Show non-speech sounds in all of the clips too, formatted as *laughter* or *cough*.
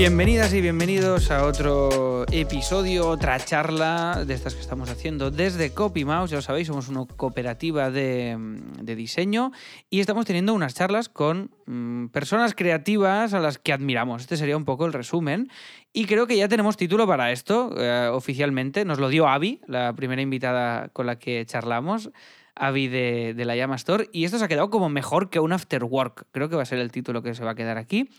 Bienvenidas y bienvenidos a otro episodio, otra charla de estas que estamos haciendo desde CopyMouse. Ya lo sabéis, somos una cooperativa de, diseño y estamos teniendo unas charlas con mm, personas creativas a las que admiramos. Este sería un poco el resumen. Y creo que ya tenemos título para esto eh, oficialmente. Nos lo dio Avi, la primera invitada con la que charlamos. Avi de, de la Llama Store. Y esto se ha quedado como mejor que un after work. Creo que va a ser el título que se va a quedar aquí.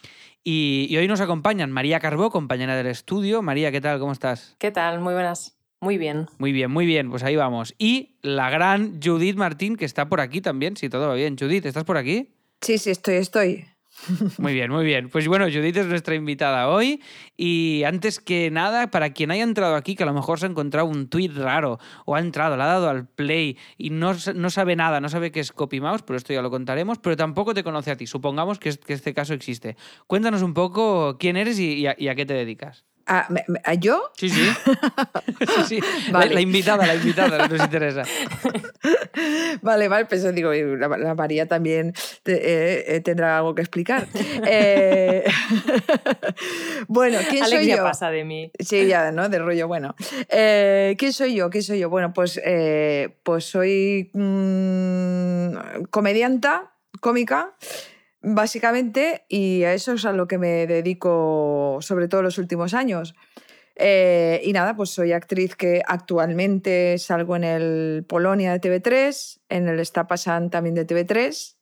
Y, y hoy nos acompañan María Carbó, compañera del estudio. María, ¿qué tal? ¿Cómo estás? ¿Qué tal? Muy buenas. Muy bien. Muy bien, muy bien. Pues ahí vamos. Y la gran Judith Martín, que está por aquí también, si todo va bien. Judith, ¿estás por aquí? Sí, sí, estoy, estoy. Muy bien, muy bien. Pues bueno, Judith es nuestra invitada hoy. Y antes que nada, para quien haya entrado aquí, que a lo mejor se ha encontrado un tweet raro, o ha entrado, le ha dado al play y no, no sabe nada, no sabe qué es CopyMouse, pero esto ya lo contaremos, pero tampoco te conoce a ti. Supongamos que, que este caso existe. Cuéntanos un poco quién eres y a qué te dedicas. Ah, ¿me- me- ah, ¿Yo? Sí, sí. *laughs* sí, sí. La- Vale. La, invitada, la invitada, nos interesa. *laughs* Vale, vale, pues digo, la, la María también te- eh, eh, tendrá algo que explicar. *laughs* Eh, bueno, ¿quién Alex soy ya yo? pasa de mí. Sí, ya, ¿no? De rollo, bueno. Eh, ¿Quién soy yo? ¿Quién soy yo? Bueno, pues, eh, pues soy mm, comedianta, cómica, básicamente, y a eso es a lo que me dedico sobre todo los últimos años. Eh, y nada, pues soy actriz que actualmente salgo en el Polonia de TV3, en el Está también de TV3.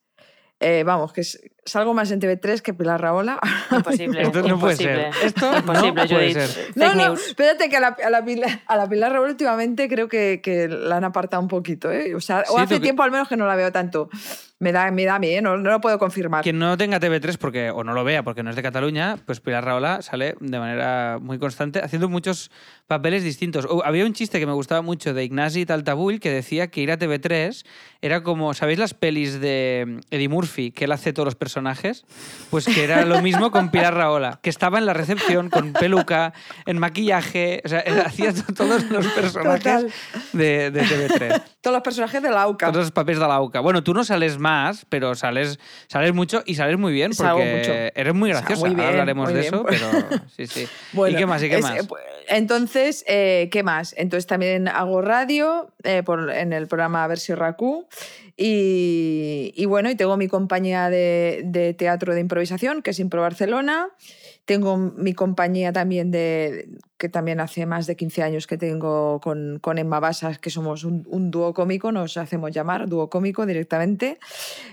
Eh, vamos, que es- salgo más en TV3 que Pilar Raola. Imposible. Esto no puede ser. imposible. No puede Judith. ser. No, no, espérate que a la, a la Pilar, a la Pilar Raúl últimamente creo que, que la han apartado un poquito, ¿eh? O sea, Sí, o hace que- tiempo al menos que no la veo tanto. Me da, me da a mí, ¿eh? No, no lo puedo confirmar. Quien no tenga TV3 porque, o no lo vea porque no es de Cataluña, pues Pilar Raola sale de manera muy constante haciendo muchos papeles distintos. Oh, había un chiste que me gustaba mucho de Ignasi Taltabull que decía que ir a TV3 era como, ¿sabéis las pelis de Eddie Murphy que él hace todos los personajes? Pues que era lo mismo con Pilar Raola, que estaba en la recepción con peluca, en maquillaje, o sea, hacía to- todos los personajes de, de TV3. Todos los personajes de la AUCA. Todos los papeles de la UCA. Bueno, tú no sales más, pero sales, sales mucho y sales muy bien porque mucho. eres muy graciosa. muy bien, Ahora hablaremos muy de eso, pero *laughs* sí, sí. Bueno, ¿Y qué más? ¿Y qué es- más? eh, Entonces, eh, ¿qué más? Entonces también hago radio eh, por- en el programa Versión Racú y, y bueno, y tengo mi compañía de, de teatro de improvisación, que es Impro Barcelona. Tengo mi compañía también de que también hace más de 15 años que tengo con, con Emma Basas, que somos un, un dúo cómico, nos hacemos llamar dúo cómico directamente,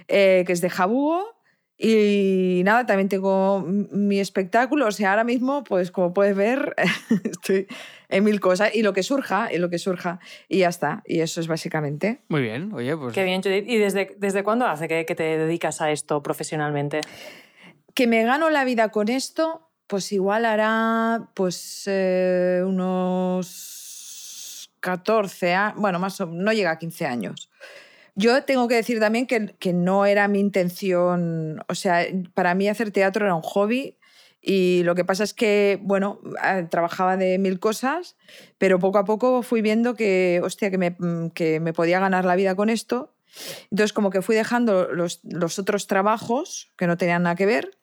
eh, que es de Jabugo. Y nada, también tengo mi espectáculo. O sea, ahora mismo, pues como puedes ver, *laughs* estoy en mil cosas. Y lo que surja, y lo que surja. Y ya está. Y eso es básicamente. Muy bien, oye, pues Qué bien, Judith. ¿Y desde, desde cuándo hace que, que te dedicas a esto profesionalmente? Que me gano la vida con esto, pues igual hará pues eh, unos 14 años. Bueno, más o no llega a 15 años. Yo tengo que decir también que, que no era mi intención, o sea, para mí hacer teatro era un hobby y lo que pasa es que, bueno, eh, trabajaba de mil cosas, pero poco a poco fui viendo que, hostia, que me, mm, que me podía ganar la vida con esto. Entonces, como que fui dejando los, los otros trabajos que no tenían nada que ver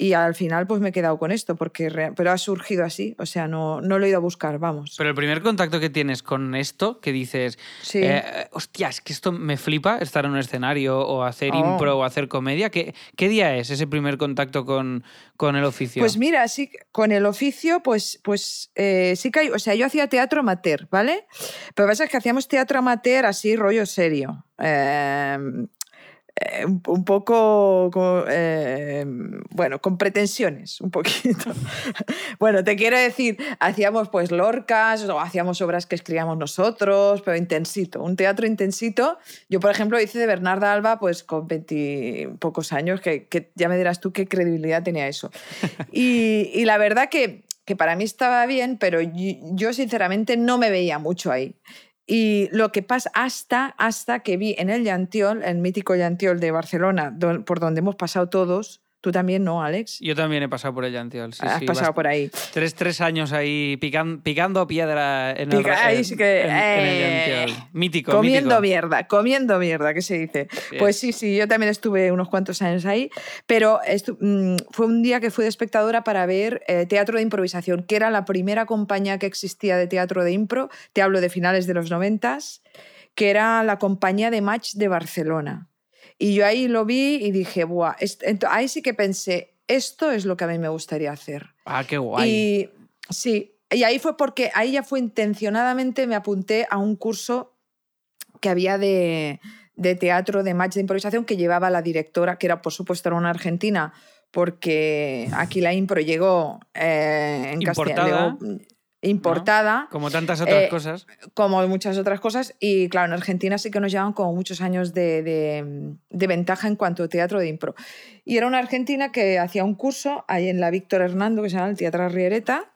y al final pues me he quedado con esto, porque re- pero ha surgido así, o sea, no, no lo he ido a buscar, vamos. Pero el primer contacto que tienes con esto, que dices, Sí. eh, hostia, es que esto me flipa, estar en un escenario o hacer Oh. impro o hacer comedia, ¿qué, qué día es ese primer contacto con, con el oficio? Pues mira, sí, con el oficio, pues, pues eh, sí que hay, o sea, yo hacía teatro amateur, ¿vale? Pero lo que pasa es que hacíamos teatro amateur así, rollo serio. Eh, eh, un, poco, co- eh, bueno, con pretensiones, un poquito. *laughs* bueno, te quiero decir, hacíamos pues lorcas hacíamos obras que escribíamos nosotros, pero intensito, un teatro intensito. Yo, por ejemplo, hice de Bernarda Alba pues con 20 pocos años, que, ya me dirás tú qué credibilidad tenía eso. Y, y la verdad que, que para mí estaba bien, pero yo sinceramente no me veía mucho ahí. Y lo que pasa hasta, hasta que vi en el Llantiol, el mítico Llantiol de Barcelona, por donde hemos pasado todos, Tú también no, Alex. Yo también he pasado por ella, Antiol. Sí, Has sí, pasado por ahí. Tres, tres años ahí pican- picando piedra en el, Pica- en- que- en- en el eh. Mítico, comiendo mítico. mierda, comiendo mierda, ¿qué se dice? Bien. Pues sí, sí, yo también estuve unos cuantos años ahí, pero mm, fue un día que fui de espectadora para ver eh, teatro de improvisación, que era la primera compañía que existía de teatro de impro, te hablo de finales de los noventas, que era la compañía de Match de Barcelona. Y yo ahí lo vi y dije, Buah, ahí sí que pensé, esto es lo que a mí me gustaría hacer. Ah, qué guay. Y sí, y ahí fue porque ahí ya fue intencionadamente, me apunté a un curso que había de, de teatro de match de improvisación que llevaba la directora, que era por supuesto era una argentina, porque aquí la impro llegó eh, en Importada. castellano. Importada, Como tantas otras eh, cosas. como muchas otras cosas. Y claro, en Argentina sí que nos llevan como muchos años de, de- de ventaja en cuanto a teatro de impro. Y era una argentina que hacía un curso ahí en la Víctor Hernando, que se llama el Teatro Riereta.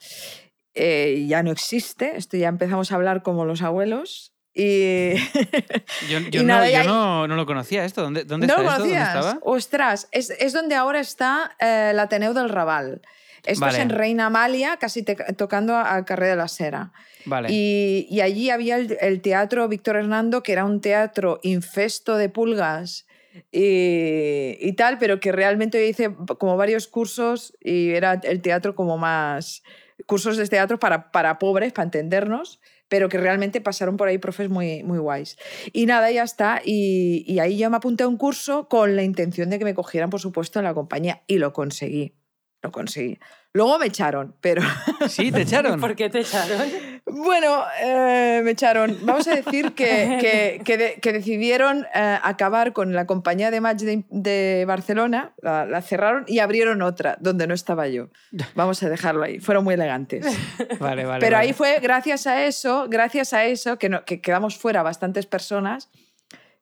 Eh, ya no existe, esto ya empezamos a hablar como los abuelos. Y *laughs* Yo, yo no, nada, yo no, no lo conocía esto. ¿Dónde, dónde ¿No está lo esto? ¿Dónde conocías? estaba? Ostras, es, es donde ahora está eh, el Ateneo del Raval. Esto es en Reina Amalia, casi te- tocando al Carré de la Sera. Vale. Y, y allí había el, el teatro Víctor Hernando, que era un teatro infesto de pulgas y, y tal, pero que realmente yo hice como varios cursos y era el teatro como más cursos de teatro para, para pobres, para entendernos, pero que realmente pasaron por ahí profes muy, muy guays. Y nada, ya está. Y, y ahí yo me apunté a un curso con la intención de que me cogieran, por supuesto, en la compañía. Y lo conseguí. Lo conseguí. Luego me echaron, pero Sí, te *laughs* echaron. ¿Por qué te echaron? bueno, eh, me echaron. Vamos a decir que, *laughs* que, que de- que decidieron eh, acabar con la compañía de match de, de Barcelona, la, la cerraron y abrieron otra, donde no estaba yo. Vamos a dejarlo ahí. Fueron muy elegantes. *laughs* Vale, vale. Pero vale. ahí fue gracias a eso, gracias a eso, que, no- que quedamos fuera bastantes personas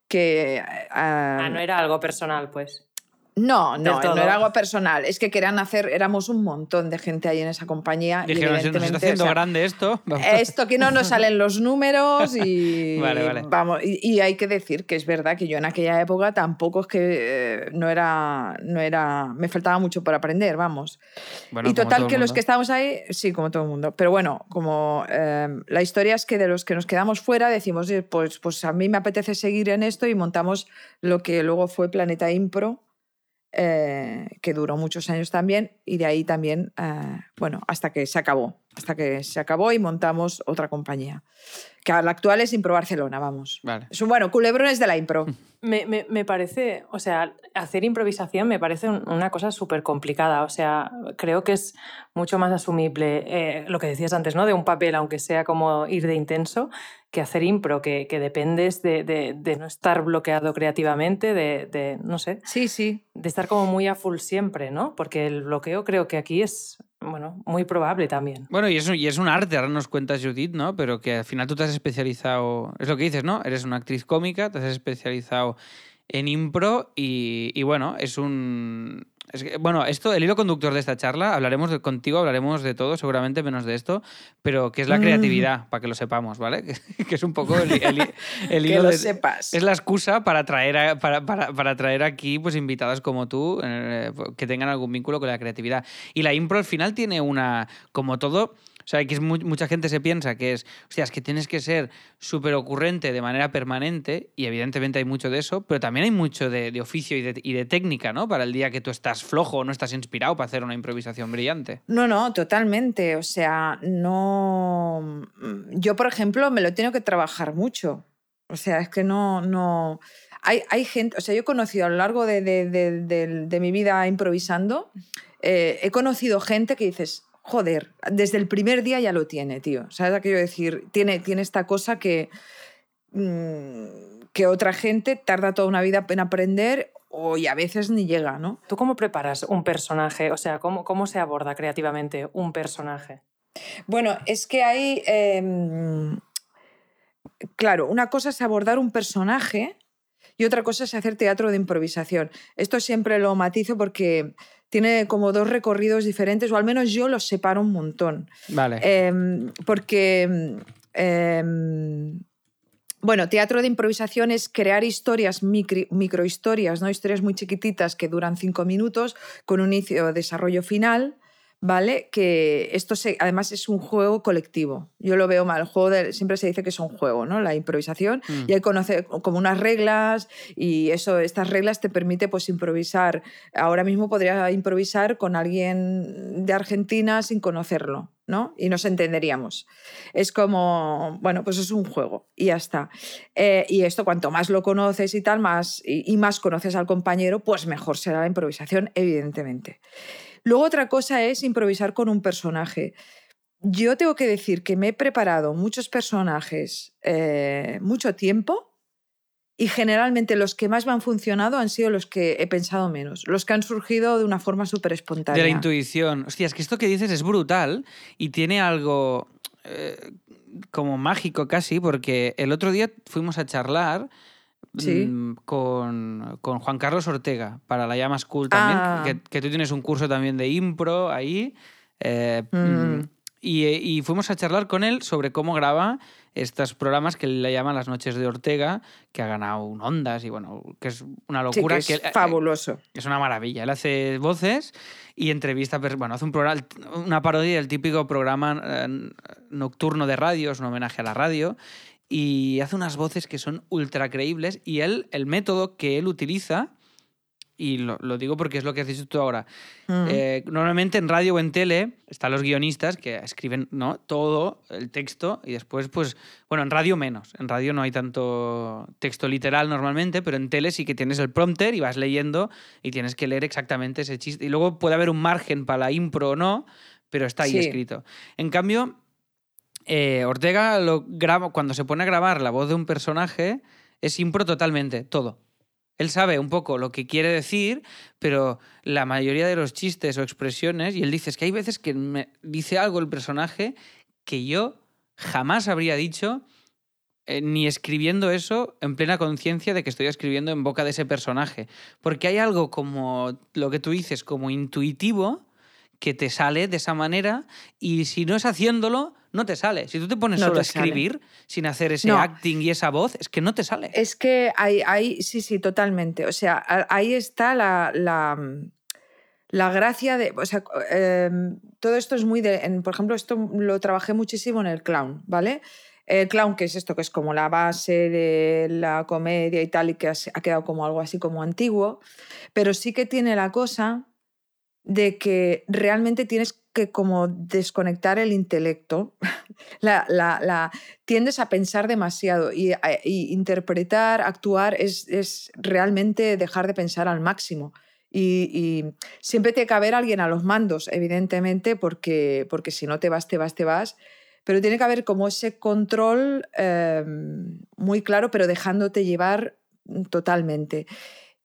que... eh, Ah, no era algo personal, pues. No, no, no era algo personal. Es que querían hacer, éramos un montón de gente ahí en esa compañía. y Dijeron, se nos está haciendo o sea, grande esto. Vamos. esto que no nos *laughs* salen los números y *laughs* Vale, vale. vamos y, y hay que decir que es verdad que yo en aquella época tampoco es que eh, no era no era me faltaba mucho por aprender vamos Bueno, y total que los que estábamos ahí sí como todo el mundo pero bueno como eh, la historia es que de los que nos quedamos fuera decimos "Oye, pues pues a mí me apetece seguir en esto y montamos lo que luego fue Planeta Impro eh, que duró muchos años también, y de ahí también, eh, bueno, hasta que se acabó, hasta que se acabó y montamos otra compañía. Que la actual es Impro Barcelona, vamos. Vale. Es un, bueno, culebrones de la impro. *laughs* Me, me- me parece, o sea, hacer improvisación me parece un- una cosa súper complicada. O sea, creo que es mucho más asumible eh, lo que decías antes, ¿no? De un papel, aunque sea como ir de intenso, que hacer impro, que, que dependes de, de- de no estar bloqueado creativamente, de, de, no sé, Sí, sí. de estar como muy a full siempre, ¿no? Porque el bloqueo creo que aquí es, bueno, muy probable también. Bueno, y es, y es un arte, ahora nos cuentas Judith, ¿no? Pero que al final tú te has especializado, es lo que dices, ¿no? Eres una actriz cómica, te has especializado en impro y, y bueno, es un... es que, bueno, esto, el hilo conductor de esta charla, hablaremos de, contigo, hablaremos de todo, seguramente menos de esto, pero que es la Mm. creatividad, para que lo sepamos, ¿vale? Que, *laughs* que es un poco el, el- el *laughs* que hilo lo de- sepas. es la excusa para traer, a- para, para, para traer aquí pues, invitadas como tú eh, que tengan algún vínculo con la creatividad. Y la impro al final tiene una, como todo, sea, que es mu- mucha gente se piensa que es, hostia, es que tienes que ser súper ocurrente de manera permanente, y evidentemente hay mucho de eso, pero también hay mucho de, de oficio y de, y de técnica, ¿no? Para el día que tú estás flojo o no estás inspirado para hacer una improvisación brillante. No, no, totalmente. O sea, no. Yo, por ejemplo, me lo tengo que trabajar mucho. O sea, es que no. no... Hay, hay gente. O sea, yo he conocido a lo largo de- de mi vida improvisando, eh, he conocido gente que dices, joder, desde el primer día ya lo tiene, tío. ¿Sabes aquello de decir? Tiene, tiene esta cosa que. mm, que otra gente tarda toda una vida en aprender o y a veces ni llega, ¿no? ¿Tú cómo preparas un personaje? O sea, ¿cómo, cómo se aborda creativamente un personaje? Bueno, es que hay. em, claro, una cosa es abordar un personaje y otra cosa es hacer teatro de improvisación. Esto siempre lo matizo porque tiene como dos recorridos diferentes, o al menos yo los separo un montón. Vale. Em, porque em, bueno, teatro de improvisación es crear historias, micro, microhistorias, ¿no? historias muy chiquititas que duran cinco minutos con un inicio, desarrollo final ¿vale? Que esto se, además es un juego colectivo. Yo lo veo mal. El juego siempre se dice que es un juego, ¿no? La improvisación. Mm. Y hay conoce, como unas reglas y eso, estas reglas te permite pues improvisar. Ahora mismo podría improvisar con alguien de Argentina sin conocerlo. ¿no? Y nos entenderíamos. Es como, bueno, pues es un juego y ya está. Eh, y esto, cuanto más lo conoces y tal, más, y más conoces al compañero, pues mejor será la improvisación, evidentemente. Luego otra cosa es improvisar con un personaje. Yo tengo que decir que me he preparado muchos personajes eh, mucho tiempo y generalmente los que más me han funcionado han sido los que he pensado menos, los que han surgido de una forma súper espontánea. De la intuición. Hostia, es que esto que dices es brutal y tiene algo eh, como mágico casi, porque el otro día fuimos a charlar Mm, con, Juan Carlos Ortega para la Llama School también, ah. que, tú tienes un curso también de impro ahí. Eh, mm. Mm, y, fuimos a charlar con él sobre cómo graba estos programas que le llaman Las Noches de Ortega, que ha ganado un Ondas y bueno, que es una locura. que es fabuloso. es una maravilla. Él hace voces y entrevista, bueno, hace un programa, una parodia del típico programa eh, nocturno de radio, es un homenaje a la radio y hace unas voces que son ultra creíbles y él, el método que él utiliza, y lo, digo porque es lo que has dicho tú ahora, mm. eh, normalmente en radio o en tele están los guionistas que escriben ¿no? todo el texto y después, pues, bueno, en radio menos, en radio no hay tanto texto literal normalmente, pero en tele sí que tienes el prompter y vas leyendo y tienes que leer exactamente ese chiste. Y luego puede haber un margen para la impro o no, pero está ahí escrito. En cambio, eh, Ortega lo graba, cuando se pone a grabar la voz de un personaje, es impro totalmente, todo. Él sabe un poco lo que quiere decir, pero la mayoría de los chistes o expresiones, y él dice, es que hay veces que me dice algo el personaje que yo jamás habría dicho eh, ni escribiendo eso en plena conciencia de que estoy escribiendo en boca de ese personaje. Porque hay algo como lo que tú dices, como intuitivo, que te sale de esa manera y si no es haciéndolo, no te sale. Si tú te pones solo a escribir sin hacer ese acting y esa voz, es que no te sale. Es que hay, sí, sí, totalmente. O sea, ahí está la, la, gracia de, o sea, em, todo esto es muy de, por ejemplo, esto lo trabajé muchísimo en el clown, ¿vale? El clown, que es esto, que es como la base de la comedia y tal, y que ha quedado como algo así como antiguo, pero sí que tiene la cosa de que realmente tienes que como desconectar el intelecto, *laughs* la, la, tiendes a pensar demasiado y, interpretar, actuar es, es, realmente dejar de pensar al máximo. Y, siempre tiene que haber alguien a los mandos, evidentemente, porque, porque si no te vas, te vas, te vas. Pero tiene que haber como ese control em, muy claro, pero dejándote llevar totalmente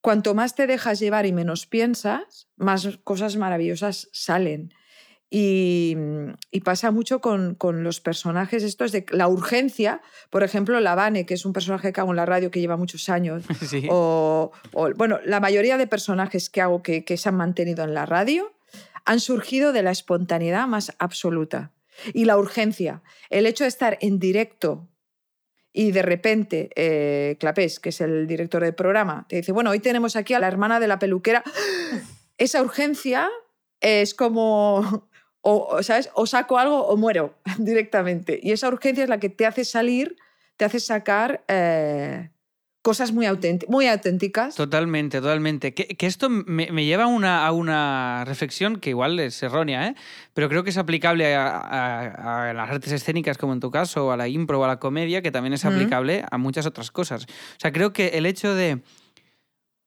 cuanto más te dejas llevar y menos piensas, más cosas maravillosas salen. Y, pasa mucho con, los personajes estos de la urgencia, por ejemplo, la Vane, que es un personaje que hago en la radio que lleva muchos años, *laughs* o, bueno, la mayoría de personajes que hago que, que se han mantenido en la radio han surgido de la espontaneidad más absoluta. Y la urgencia, el hecho de estar en directo y de repente eh, Clapés, que es el director del programa, te dice, bueno, hoy tenemos aquí a la hermana de la peluquera. *gasps* Esa urgencia es como, *laughs* o, ¿sabes? O saco algo o muero *laughs* directamente. Y esa urgencia es la que te hace salir, te hace sacar eh, cosas muy, muy auténticas. Totalmente, totalmente. Que, esto me, lleva una, a una reflexión que igual es errónea, ¿eh? pero creo que es aplicable a, las artes escénicas, como en tu caso, o a la impro o a la comedia, que también es aplicable a muchas otras cosas. O sea, creo que el hecho de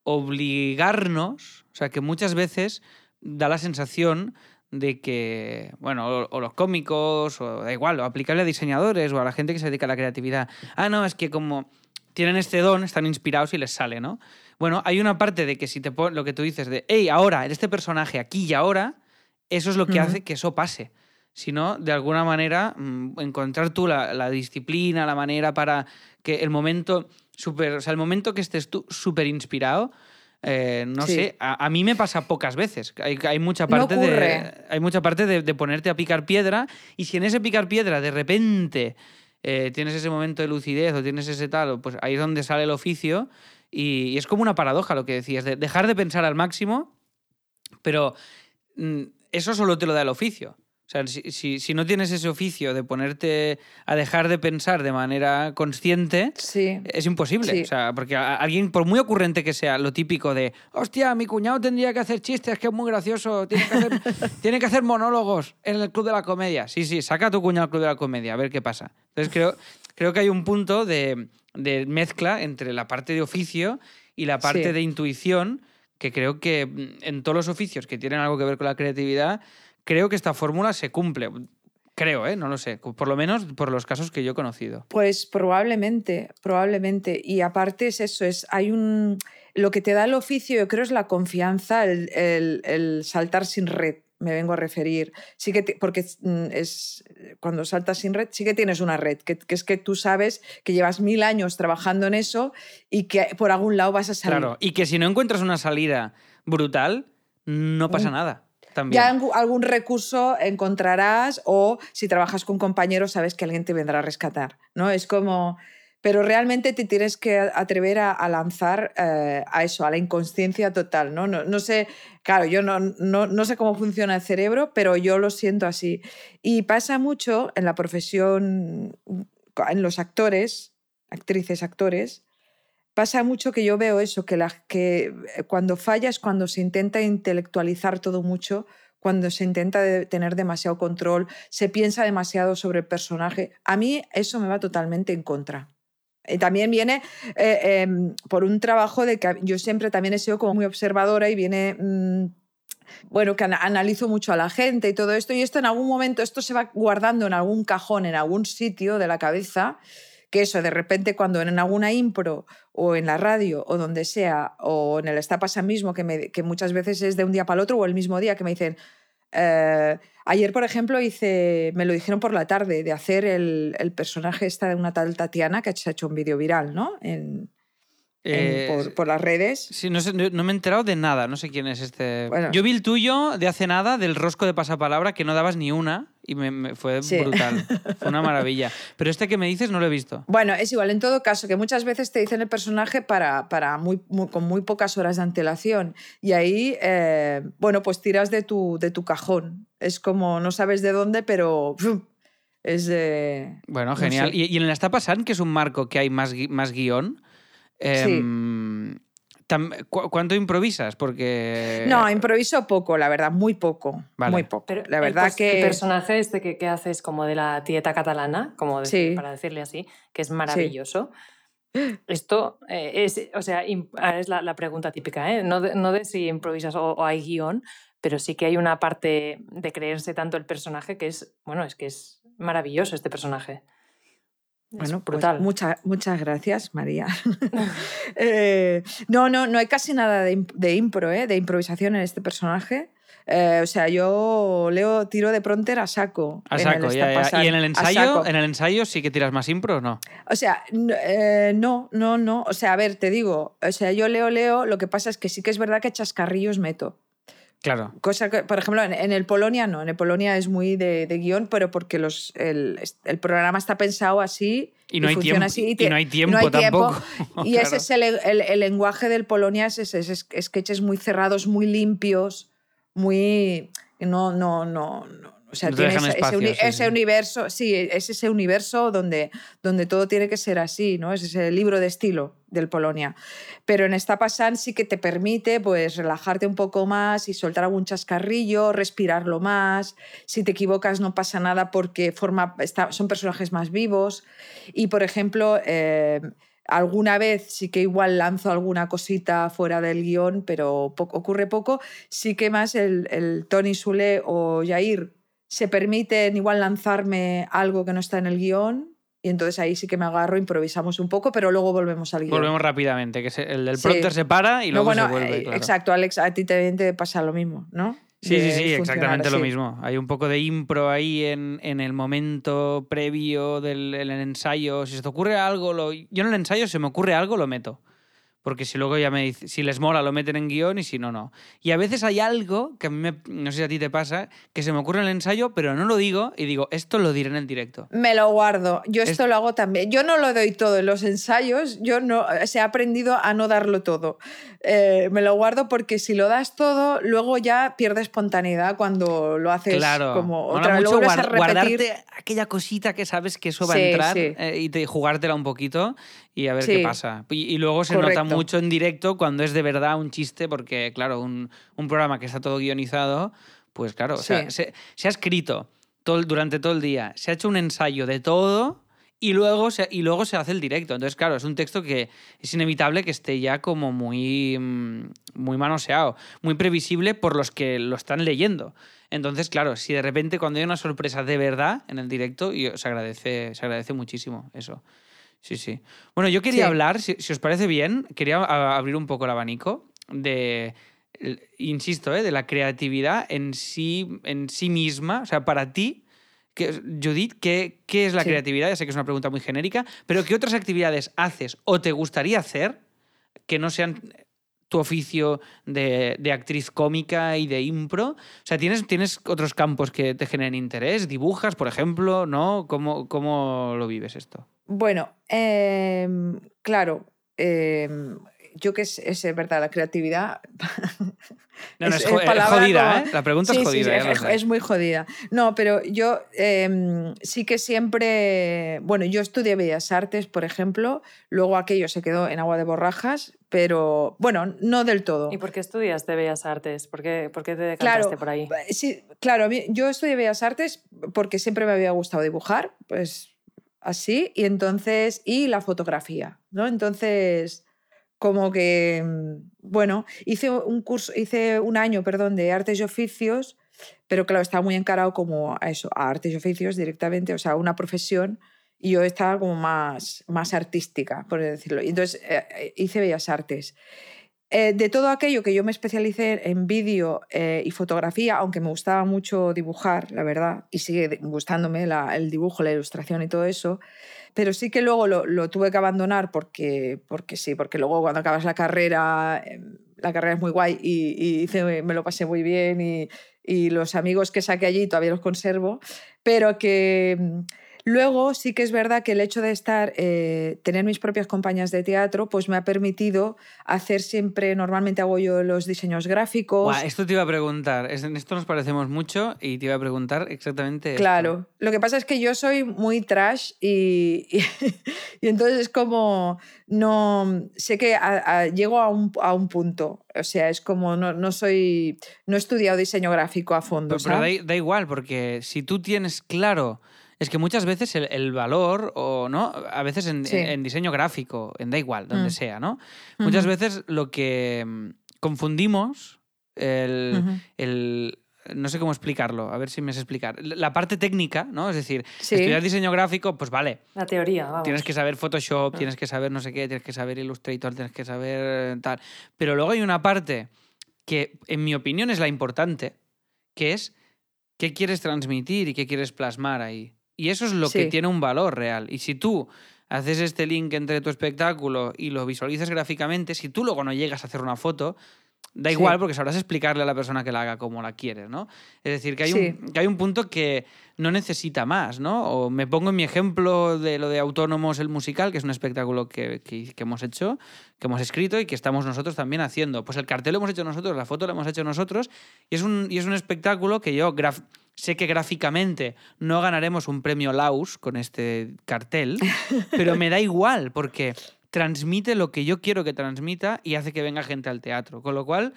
obligarnos, o sea, que muchas veces da la sensación de que, bueno, o, los cómicos, o da igual, o aplicable a diseñadores o a la gente que se dedica a la creatividad. Ah, no, es que como tienen este don, están inspirados y les sale, ¿no? Bueno, hay una parte de que si te lo que tú dices de, hey, ahora, en este personaje, aquí y ahora, eso es lo que hace que eso pase. Sino, de alguna manera, mm, encontrar tú la, disciplina, la manera para que el momento super, o sea, el momento que estés tú súper inspirado, eh, no sé, a, mí me pasa pocas veces. Hay, mucha parte, de, hay mucha parte de, ponerte a picar piedra y si en ese picar piedra de repente eh, tienes ese momento de lucidez o tienes ese tal, pues ahí es donde sale el oficio. Y, es como una paradoja lo que decías, de dejar de pensar al máximo, pero mm, eso solo te lo da el oficio. O sea, si, si- si no tienes ese oficio de ponerte a dejar de pensar de manera consciente, Sí. es imposible. Sí. O sea, porque a- alguien, por muy ocurrente que sea, lo típico de, hostia, mi cuñado tendría que hacer chistes, que es muy gracioso, tiene que hacer, *laughs* tiene que hacer monólogos en el Club de la Comedia. Sí, sí, saca a tu cuñado al Club de la Comedia, a ver qué pasa. Entonces creo, creo que hay un punto de, de mezcla entre la parte de oficio y la parte Sí. de intuición, que creo que en todos los oficios que tienen algo que ver con la creatividad, creo que esta fórmula se cumple. Creo, ¿eh? No lo sé. Por lo menos por los casos que yo he conocido. Pues probablemente, probablemente. Y aparte es eso, es, hay un... Lo que te da el oficio, yo creo, es la confianza, el, el- el saltar sin red, me vengo a referir. Sí que te- porque mm, es, cuando saltas sin red, sí que tienes una red, que, que es que tú sabes que llevas mil años trabajando en eso y que por algún lado vas a salir. Claro, y que si no encuentras una salida brutal, no pasa Mm. nada. Ya algún recurso encontrarás o si trabajas con compañeros sabes que alguien te vendrá a rescatar, ¿no? Es como... Pero realmente te tienes que atrever a, a lanzar eh, a eso, a la inconsciencia total, ¿no? No, no sé, claro, yo no, no, no sé cómo funciona el cerebro, pero yo lo siento así. Y pasa mucho en la profesión, en los actores, actrices, actores, pasa mucho que yo veo eso, que, la, que eh, cuando falla es cuando se intenta intelectualizar todo mucho, cuando se intenta de- tener demasiado control, se piensa demasiado sobre el personaje. A mí eso me va totalmente en contra. Y también viene eh, em, por un trabajo de que yo siempre también he sido como muy observadora y viene... mm, bueno, que ana- analizo mucho a la gente y todo esto, y esto en algún momento, esto se va guardando en algún cajón, en algún sitio de la cabeza, que eso, de repente cuando en alguna impro o en la radio o donde sea, o en el Está Pasa mismo, que, me- que muchas veces es de un día para el otro o el mismo día, que me dicen, eh, ayer por ejemplo hice, me lo dijeron por la tarde, de hacer el, el personaje esta de una tal Tatiana que se ha hecho un vídeo viral, ¿no? En, en- Eh, por, por las redes. Sí, no, sé, no, no me he enterado de nada, no sé quién es este. Bueno. Yo vi el tuyo de hace nada, del rosco de pasapalabra, que no dabas ni una y me, me- fue Sí. brutal. *laughs* Fue una maravilla. Pero este que me dices no lo he visto. Bueno, es igual, en todo caso, que muchas veces te dicen el personaje para, para muy, muy- con muy pocas horas de antelación. Y ahí, eh, bueno, pues tiras de tu, de tu cajón. Es como, no sabes de dónde, pero ¡fum! es de... Bueno, No genial. sé. Y, y en el Está Pasant, que es un marco que hay más, más guion, em, tam- ¿cu- ¿cuánto improvisas? Porque. No, improviso poco, la verdad, muy poco. Vale. Muy poco. Pero la el verdad pers- que... El personaje este que, que haces como de la tieta catalana, como decir- Sí. para decirle así, que es maravilloso. Esto eh, es, o sea, ah, es la, la pregunta típica, ¿eh? No de, no de si improvisas o, o hay guion, pero sí que hay una parte de creerse tanto el personaje que es, bueno, es que es maravilloso este personaje. Bueno, pues brutal. mucha- muchas gracias, María. *laughs* *laughs* Eh, no, no, no hay casi nada de, de impro, ¿eh? de improvisación en este personaje. Eh, o sea, yo leo tiro de pronter a saco. A saco, ya, ya. ¿Y en el ensayo? saco. ¿En el ensayo sí que tiras más impro o no? O sea, eh, no, no, no. O sea, a ver, te digo, o sea, yo leo, leo, lo que pasa es que sí que es verdad que chascarrillos meto. Claro. Cosa que, por ejemplo, en, en el Polonia no, en el Polonia es muy de, de guion, pero porque los, el, el programa está pensado así Y no hay funciona tiempo. así Y, no hay tiempo no hay tiempo. tampoco. *laughs* *laughs* Y Claro. ese es el, el- el lenguaje del Polonia, es, ese, es, es sketches muy cerrados, muy limpios, muy... No, no, no, no. O sea, No tiene dejan ese, ese espacio, uni- sí, ese sí. universo, sí, es ese universo donde, donde todo tiene que ser así, ¿no? Es ese libro de estilo del Polonia. Pero en esta Pasan sí que te permite pues relajarte un poco más y soltar algún chascarrillo, respirarlo más. Si te equivocas no pasa nada porque forma, está- son personajes más vivos. Y por ejemplo, eh, alguna vez sí que igual lanzo alguna cosita fuera del guion, pero poco- ocurre poco. Sí que más el, el Tony Sule o Jair se permiten igual lanzarme algo que no está en el guion. Y entonces ahí sí que me agarro, improvisamos un poco, pero luego volvemos al guion. Volvemos rápidamente, que se- el del Sí. prompter se para y No, luego bueno, se vuelve. eh, claro. Exacto, Alex, a ti también te pasa lo mismo, ¿no? Sí, sí, sí, exactamente lo mismo. Hay un poco de impro ahí en, en el momento previo del el ensayo. Si se te ocurre algo, lo... yo en el ensayo, si me ocurre algo, lo meto. Porque si luego ya me dice, si les mola lo meten en guion y si no, no. Y a veces hay algo que a mí me, no sé si a ti te pasa, que se me ocurre en el ensayo, pero no lo digo y digo, esto lo diré en el directo. Me lo guardo. Yo esto lo hago también. Yo no lo doy todo en los ensayos, yo no, se ha aprendido a no darlo todo. Eh, me lo guardo porque si lo das todo, luego ya pierde espontaneidad cuando lo haces claro. como otra vez. Mucho guardarte aquella cosita que sabes que eso va a entrar eh, y te, jugártela un poquito y a ver qué pasa. Y, luego se nota mucho en directo cuando es de verdad un chiste, porque, claro, un, programa que está todo guionizado, pues claro, se, ha escrito todo, durante todo el día, se ha hecho un ensayo de todo. Y luego, se, y luego se hace el directo. Entonces, claro, es un texto que es inevitable que esté ya como muy, mm, muy manoseado, muy previsible por los que lo están leyendo. Entonces, claro, si de repente cuando hay una sorpresa de verdad en el directo, se agradece, se agradece muchísimo eso. Sí, sí. Bueno, yo quería hablar, si, os parece bien, quería abrir un poco el abanico de, insisto, ¿eh? de la creatividad en sí, en sí misma, o sea, para ti. Que, Judith, ¿qué, ¿qué es la creatividad? Ya sé que es una pregunta muy genérica, pero ¿qué otras actividades haces o te gustaría hacer que no sean tu oficio de, de, actriz cómica y de impro? O sea, ¿tienes, ¿tienes otros campos que te generen interés? ¿Dibujas, por ejemplo? ¿No? ¿Cómo, cómo lo vives esto? Bueno, em, claro, em, yo que es, es, verdad, la creatividad. No, no, es, jodida, ¿eh? La pregunta es jodida. Sí, es, muy jodida. No, pero yo em, sí que siempre. Bueno, yo estudié Bellas Artes, por ejemplo, luego aquello se quedó en agua de borrajas, pero bueno, no del todo. ¿Y por qué estudiaste Bellas Artes? ¿Por qué, por qué te decantaste por ahí? Sí, claro, yo estudié Bellas Artes porque siempre me había gustado dibujar, pues así, y entonces, y la fotografía, ¿no? Entonces, como que, mm, bueno, hice un curso, hice un año, perdón, de artes y oficios, pero claro, estaba muy encarado como a eso, a artes y oficios directamente, o sea, una profesión, y yo estaba como más, más artística, por decirlo. Y entonces eh, eh, hice bellas artes. Eh, de todo aquello que yo me especialicé en vídeo eh, y fotografía, aunque me gustaba mucho dibujar, la verdad, y sigue gustándome el dibujo, la ilustración y todo eso, pero sí que luego lo, tuve que abandonar porque, porque sí, porque luego cuando acabas la carrera, em, la carrera es muy guay y, y me lo pasé muy bien y, y los amigos que saqué allí todavía los conservo, pero que Luego sí que es verdad que el hecho de estar, eh, tener mis propias compañías de teatro, pues me ha permitido hacer siempre, normalmente hago yo los diseños gráficos. esto te iba a preguntar, en esto nos parecemos mucho y te iba a preguntar exactamente. Claro, lo que pasa es que yo soy muy trash y, y, *laughs* entonces es como, no, sé que llego a un, a un, punto, o sea, es como, no, no, soy, no he estudiado diseño gráfico a fondo. Pero, da igual, porque si tú tienes claro es que muchas veces el, valor, o no, a veces en, diseño gráfico, en da igual, donde mm. sea, ¿no? Muchas veces lo que mm, confundimos, el, no sé cómo explicarlo, a ver si me sé explicar. La parte técnica, ¿no? Es decir, estudiar diseño gráfico, pues vale. La teoría, vamos. Tienes que saber Photoshop, ah. tienes que saber no sé qué, tienes que saber Illustrator, tienes que saber tal. Pero luego hay una parte que, en mi opinión, es la importante, que es qué quieres transmitir y qué quieres plasmar ahí. Y eso es lo que tiene un valor real. Y si tú haces este link entre tu espectáculo y lo visualizas gráficamente, si tú luego no llegas a hacer una foto, da igual porque sabrás explicarle a la persona que la haga como la quieres, ¿no? Es decir, que hay, un, que hay un punto que no necesita más, ¿no? O me pongo en mi ejemplo de lo de Autónomos el musical, que es un espectáculo que, que, hemos hecho, que hemos escrito y que estamos nosotros también haciendo. Pues el cartel lo hemos hecho nosotros, la foto la hemos hecho nosotros, y es un, y es un espectáculo que yo Sé que gráficamente no ganaremos un premio Laus con este cartel, *laughs* pero me da igual porque transmite lo que yo quiero que transmita y hace que venga gente al teatro. Con lo cual,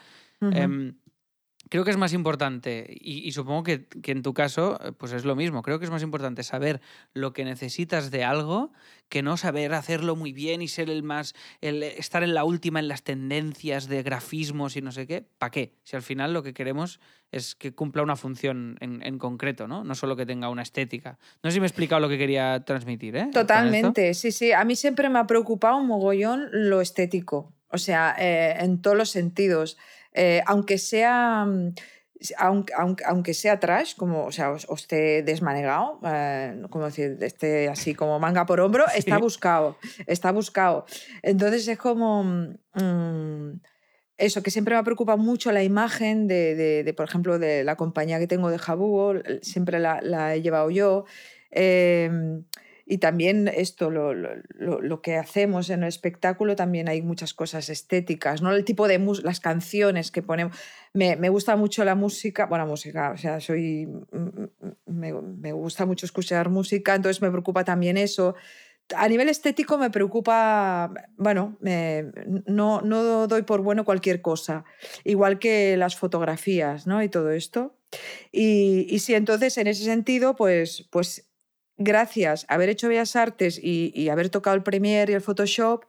creo que es más importante, y, supongo que, en tu caso, eh, pues es lo mismo, creo que es más importante saber lo que necesitas de algo que no saber hacerlo muy bien y ser el más, el estar en la última en las tendencias de grafismos y no sé qué. ¿Para qué? Si al final lo que queremos es que cumpla una función en, concreto, ¿no? No solo que tenga una estética. No sé si me he explicado lo que quería transmitir, ¿eh? Totalmente, sí, sí. A mí siempre me ha preocupado un mogollón lo estético, o sea, eh, en todos los sentidos. Eh, aunque sea... Mm, aunque, aunque, aunque sea trash, como, o sea, o, o esté desmanegado, eh, como decir, esté así como manga por hombro, está buscado, está buscado. Entonces es como... mm, eso, que siempre me ha preocupado mucho la imagen de, de- de, por ejemplo, de la compañía que tengo de Jabugo, siempre la, la he llevado yo. Eh, y también esto, lo, lo- lo- que hacemos en el espectáculo, también hay muchas cosas estéticas, ¿no? El tipo de mus- las canciones que ponemos. Me, me gusta mucho la música, bueno, música, o sea, soy. Me, me gusta mucho escuchar música, entonces me preocupa también eso. A nivel estético me preocupa, bueno, no, no doy por bueno cualquier cosa, igual que las fotografías, ¿no? Y todo esto. Y, y sí, entonces en ese sentido, pues, pues gracias a haber hecho Bellas Artes y, haber tocado el Premiere y el Photoshop,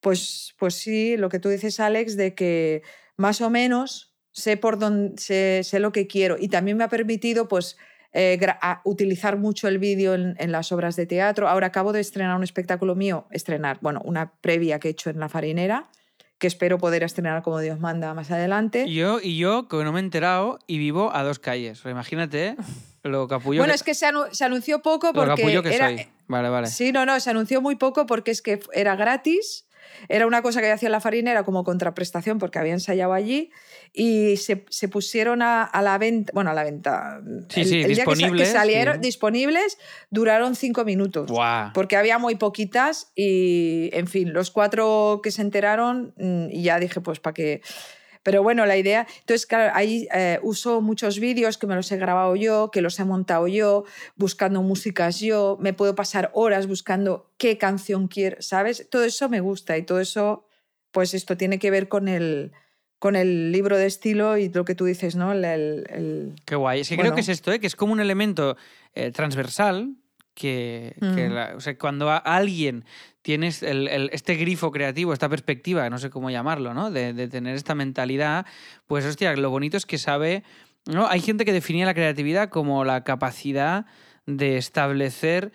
pues, pues sí, lo que tú dices, Alex, de que más o menos sé por dónde sé, lo que quiero. Y también me ha permitido, pues, eh, utilizar mucho el vídeo en, en las obras de teatro. Ahora acabo de estrenar un espectáculo mío, estrenar, bueno, una previa que he hecho en La Farinera, que espero poder estrenar como Dios manda más adelante. Y yo, y yo, que no me he enterado y vivo a dos calles. Imagínate lo capullo bueno, que, es que se, anu- se anunció poco lo porque capullo que era, soy. Vale, vale. Sí, no, no, se anunció muy poco porque es que era gratis. Era una cosa que hacía la farinera como contraprestación porque había ensayado allí y se, se pusieron a, a la venta, bueno, a la venta. Sí, sí, día que que, salieron sí. disponibles, duraron cinco minutos. Buah. Porque había muy poquitas y, en fin, los cuatro que se enteraron mm, y ya dije, pues, para qué. Pero bueno, la idea. Entonces, claro, ahí eh, uso muchos vídeos que me los he grabado yo, que los he montado yo, buscando músicas yo. Me puedo pasar horas buscando qué canción quiero, ¿sabes? Todo eso me gusta y todo eso, pues, esto tiene que ver con el, con el libro de estilo y lo que tú dices, ¿no? El- el- el, Qué guay. Es que creo que es esto, ¿eh? que es como un elemento eh, transversal que, que Mm. la- o sea, cuando a alguien tienes el- el- este grifo creativo, esta perspectiva, no sé cómo llamarlo, ¿no? De, de tener esta mentalidad, pues hostia, lo bonito es que sabe... ¿no? Hay gente que definía la creatividad como la capacidad de establecer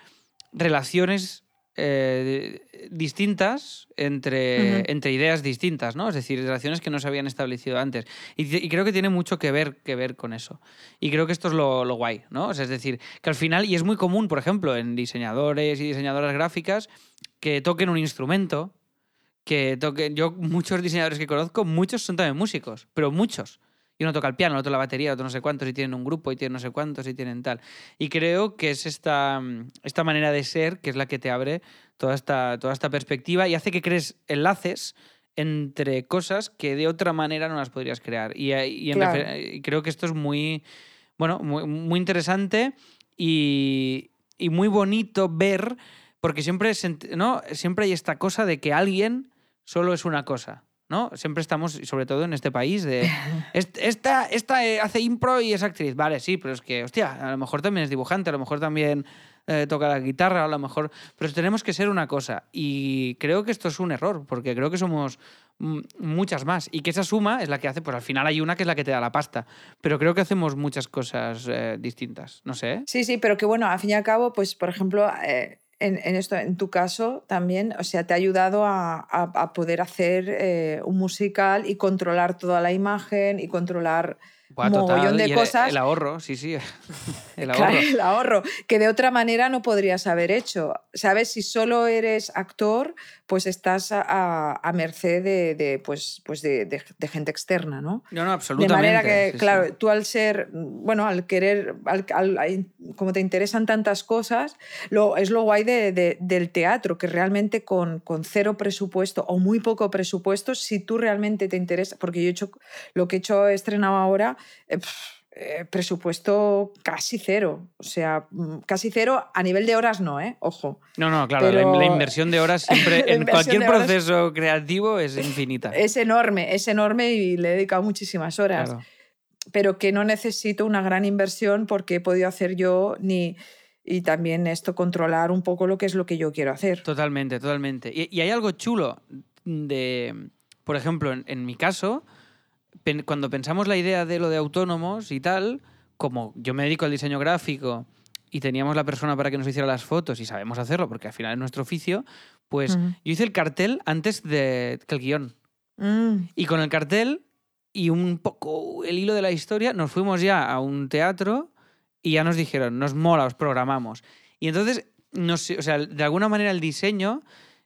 relaciones eh, distintas entre, entre ideas distintas, ¿no? Es decir, relaciones que no se habían establecido antes. Y, y creo que tiene mucho que ver, que ver con eso. Y creo que esto es lo, lo guay, ¿no? O sea, es decir, que al final, y es muy común, por ejemplo, en diseñadores y diseñadoras gráficas, que toquen un instrumento, que toquen... Yo, muchos diseñadores que conozco, muchos son también músicos, pero muchos. Y uno toca el piano, el otro la batería, el otro no sé cuántos, y tienen un grupo, y tienen no sé cuántos, y tienen tal. Y creo que es esta, esta manera de ser que es la que te abre toda esta, toda esta perspectiva y hace que crees enlaces entre cosas que de otra manera no las podrías crear. Y, Claro. creo que esto es muy, bueno, muy, muy interesante y, y muy bonito ver, porque siempre, ¿no? siempre hay esta cosa de que alguien solo es una cosa. ¿No? Siempre estamos, y sobre todo en este país, de *laughs* "Est- esta, esta eh, hace impro y es actriz. Vale, sí, pero es que, hostia, a lo mejor también es dibujante, a lo mejor también eh, toca la guitarra, a lo mejor. Pero tenemos que ser una cosa. Y creo que esto es un error, porque creo que somos mm, muchas más. Y que esa suma es la que hace, pues al final hay una que es la que te da la pasta. Pero creo que hacemos muchas cosas eh, distintas. No sé. Sí, sí, pero que bueno, al fin y al cabo, pues por ejemplo, eh, en, en esto, en tu caso también, o sea, te ha ayudado a, a- a poder hacer eh, un musical y controlar toda la imagen y controlar Buah, un mogollón y de el- cosas. El, ahorro, sí, sí. *laughs* El Claro, ahorro. *laughs* el ahorro, que de otra manera no podrías haber hecho. ¿Sabes? Si solo eres actor, pues estás a, a- a merced de, de, pues, pues de, de- de gente externa, ¿no? No, no, De absolutamente. manera que, sí, sí. claro, tú al ser, bueno, al querer, al- como te interesan tantas cosas, lo, es lo guay de- de- del teatro, que realmente con, con cero presupuesto o muy poco presupuesto, si tú realmente te interesa, porque yo he hecho, lo que he hecho, he estrenado ahora, eh, eh, presupuesto casi cero, o sea, mm, casi cero a nivel de horas no, ¿eh? Ojo. No, no, claro, la- Pero- la, inversión de horas siempre *laughs* en cualquier horas- proceso creativo es infinita. Es enorme, es enorme y le he dedicado muchísimas horas. Claro. pero que no necesito una gran inversión porque he podido hacer yo ni y también esto controlar un poco lo que es lo que yo quiero hacer. Totalmente, totalmente. Y, y hay algo chulo de, por ejemplo, en, en mi caso, pen- cuando pensamos la idea de lo de autónomos y tal, como yo me dedico al diseño gráfico y teníamos la persona para que nos hiciera las fotos y sabemos hacerlo porque al final es nuestro oficio, pues yo hice el cartel antes de que el guion. Mm, Y con el cartel y un poco el hilo de la historia, nos fuimos ya a un teatro y ya nos dijeron, nos mola, os programamos. Y entonces, no sé, o sea, de alguna manera el diseño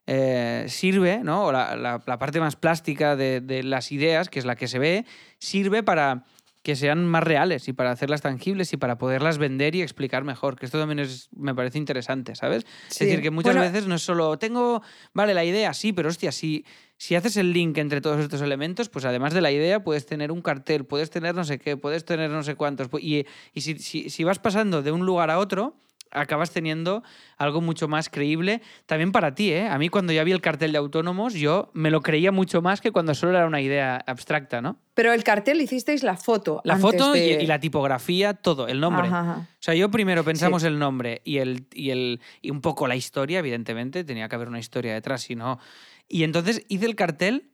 eh, sirve, ¿no? O la, la- la parte más plástica de, de las ideas, que es la que se ve, sirve para que sean más reales y para hacerlas tangibles y para poderlas vender y explicar mejor. Que esto también es, me parece interesante, ¿sabes? Sí. Es decir, que muchas Bueno, veces no es solo, tengo, vale, la idea, sí, pero hostia, si, si haces el link entre todos estos elementos, pues además de la idea puedes tener un cartel, puedes tener no sé qué, puedes tener no sé cuántos. Y, y si, si- si vas pasando de un lugar a otro, acabas teniendo algo mucho más creíble también para ti, ¿eh? A mí cuando ya vi el cartel de autónomos, yo me lo creía mucho más que cuando solo era una idea abstracta, ¿no? Pero el cartel hicisteis la foto. La antes foto y- de- y, la tipografía, todo, el nombre. Ajá, ajá. O sea, yo primero pensamos el nombre y, el, y, el, y un poco la historia, evidentemente, tenía que haber una historia detrás, si no. Y entonces hice el cartel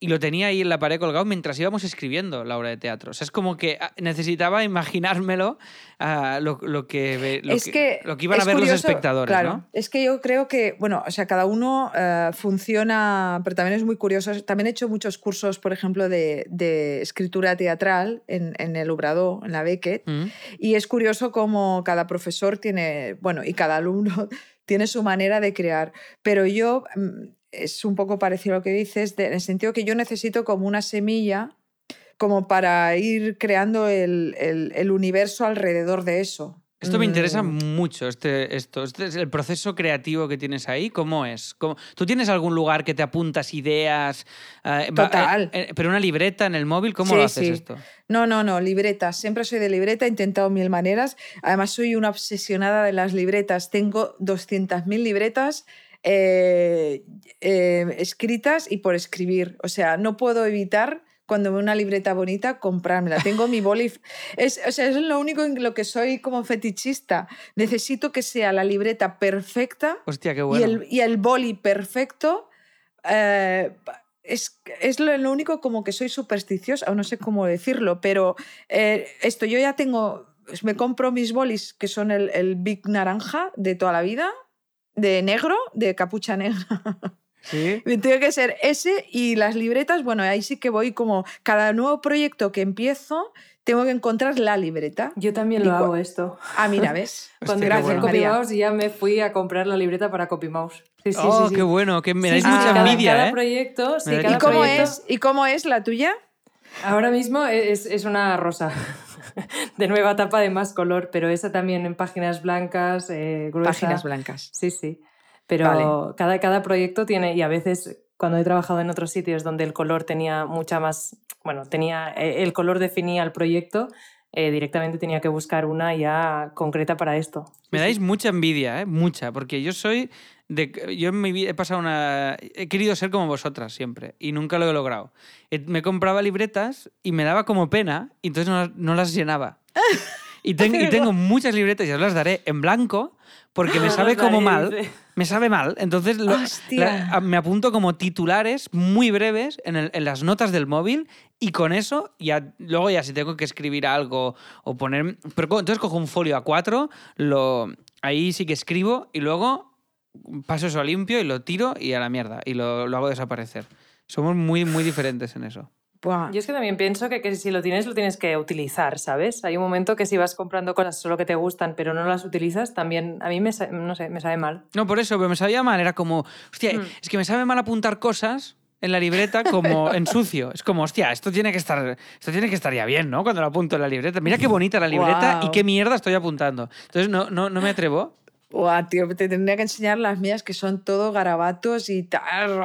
y lo tenía ahí en la pared colgado mientras íbamos escribiendo la obra de teatro. O sea, es como que ah, necesitaba imaginármelo ah, lo, lo que, lo, es que, que, lo que iban a ver los espectadores, claro, ¿no? Es que yo creo que, bueno, o sea, cada uno eh, funciona, pero también es muy curioso. También he hecho muchos cursos, por ejemplo, de, de escritura teatral en, en el Obrador, en la Beckett, Mm. y es curioso cómo cada profesor tiene, bueno, y cada alumno *laughs* tiene su manera de crear. Pero yo, mm, es un poco parecido a lo que dices, de- en el sentido que yo necesito como una semilla como para ir creando el, el- el universo alrededor de eso. Esto me interesa Mm. mucho, este, esto. Este es el proceso creativo que tienes ahí. ¿Cómo es? ¿Cómo- ¿Tú tienes algún lugar que te apuntas ideas? eh, Total. eh, eh, pero una libreta en el móvil, ¿cómo Sí, lo haces sí. esto? No, no, no, libreta. Siempre soy de libreta, he intentado mil maneras. Además, soy una obsesionada de las libretas. Tengo 200.000 libretas eh, eh, escritas y por escribir. O sea, no puedo evitar cuando veo una libreta bonita comprármela. Tengo mi boli. Es, o sea, es lo único en lo que soy como fetichista. Necesito que sea la libreta perfecta Hostia, qué y, bueno. el, y el boli perfecto. eh, es, es lo, lo único como que soy supersticiosa, o no sé cómo decirlo, pero eh, esto yo ya tengo, me compro mis bolis que son el, el Big Naranja de toda la vida, de negro, de capucha negra. ¿Sí? *laughs* Tiene que ser ese y las libretas, bueno, ahí sí que voy como cada nuevo proyecto que empiezo, tengo que encontrar la libreta. Yo también lo hago esto. Ah, mira, ¿ves? *laughs* Hostia, Cuando qué empecé bueno. Copy María. Mouse ya me fui a comprar la libreta para Copy Mouse. Sí, sí, oh, sí, sí. qué bueno, que me dais sí, mucha cada, envidia, cada ¿eh? proyecto, ¿Y cómo, proyecto- es, ¿Y cómo es la tuya? Ahora mismo es, es una rosa *laughs* de nueva tapa de más color, pero esa también en páginas blancas, eh, gruesa. Páginas blancas. Sí, sí. Pero Vale. cada, cada proyecto tiene, y a veces cuando he trabajado en otros sitios donde el color tenía mucha más, bueno, tenía, eh, el color definía el proyecto, eh, directamente tenía que buscar una ya concreta para esto. Me dais mucha envidia, ¿eh? Mucha, porque yo soy. De, yo en mi vida he pasado una. He querido ser como vosotras siempre y nunca lo he logrado. Eh, Me compraba libretas y me daba como pena y entonces no, las- no las llenaba. *laughs* Y, ten- y tengo muchas libretas y os las daré en blanco porque me *laughs* sabe como mal. Me sabe mal. Entonces lo- la- a- me apunto como titulares muy breves en, el- en las notas del móvil y con eso ya luego ya si tengo que escribir algo o poner... Pero entonces cojo un folio A4, lo, ahí sí que escribo y luego paso eso a limpio y lo tiro y a la mierda y lo, lo hago desaparecer. Somos muy, muy diferentes en eso. Buah. Yo es que también pienso que, que si lo tienes, lo tienes que utilizar, ¿sabes? Hay un momento que si vas comprando cosas solo que te gustan, pero no las utilizas, también a mí me, no sé, me sabe mal. No, por eso, pero me sabía mal. Era como, hostia, Mm. es que me sabe mal apuntar cosas en la libreta como *laughs* en sucio. Es como, hostia, esto tiene que estar, esto tiene que estar ya bien, ¿no? Cuando lo apunto en la libreta. Mira qué bonita la libreta y qué mierda estoy apuntando. Entonces no, no, no me atrevo. Buah, tío, te tendría que enseñar las mías que son todo garabatos y tal,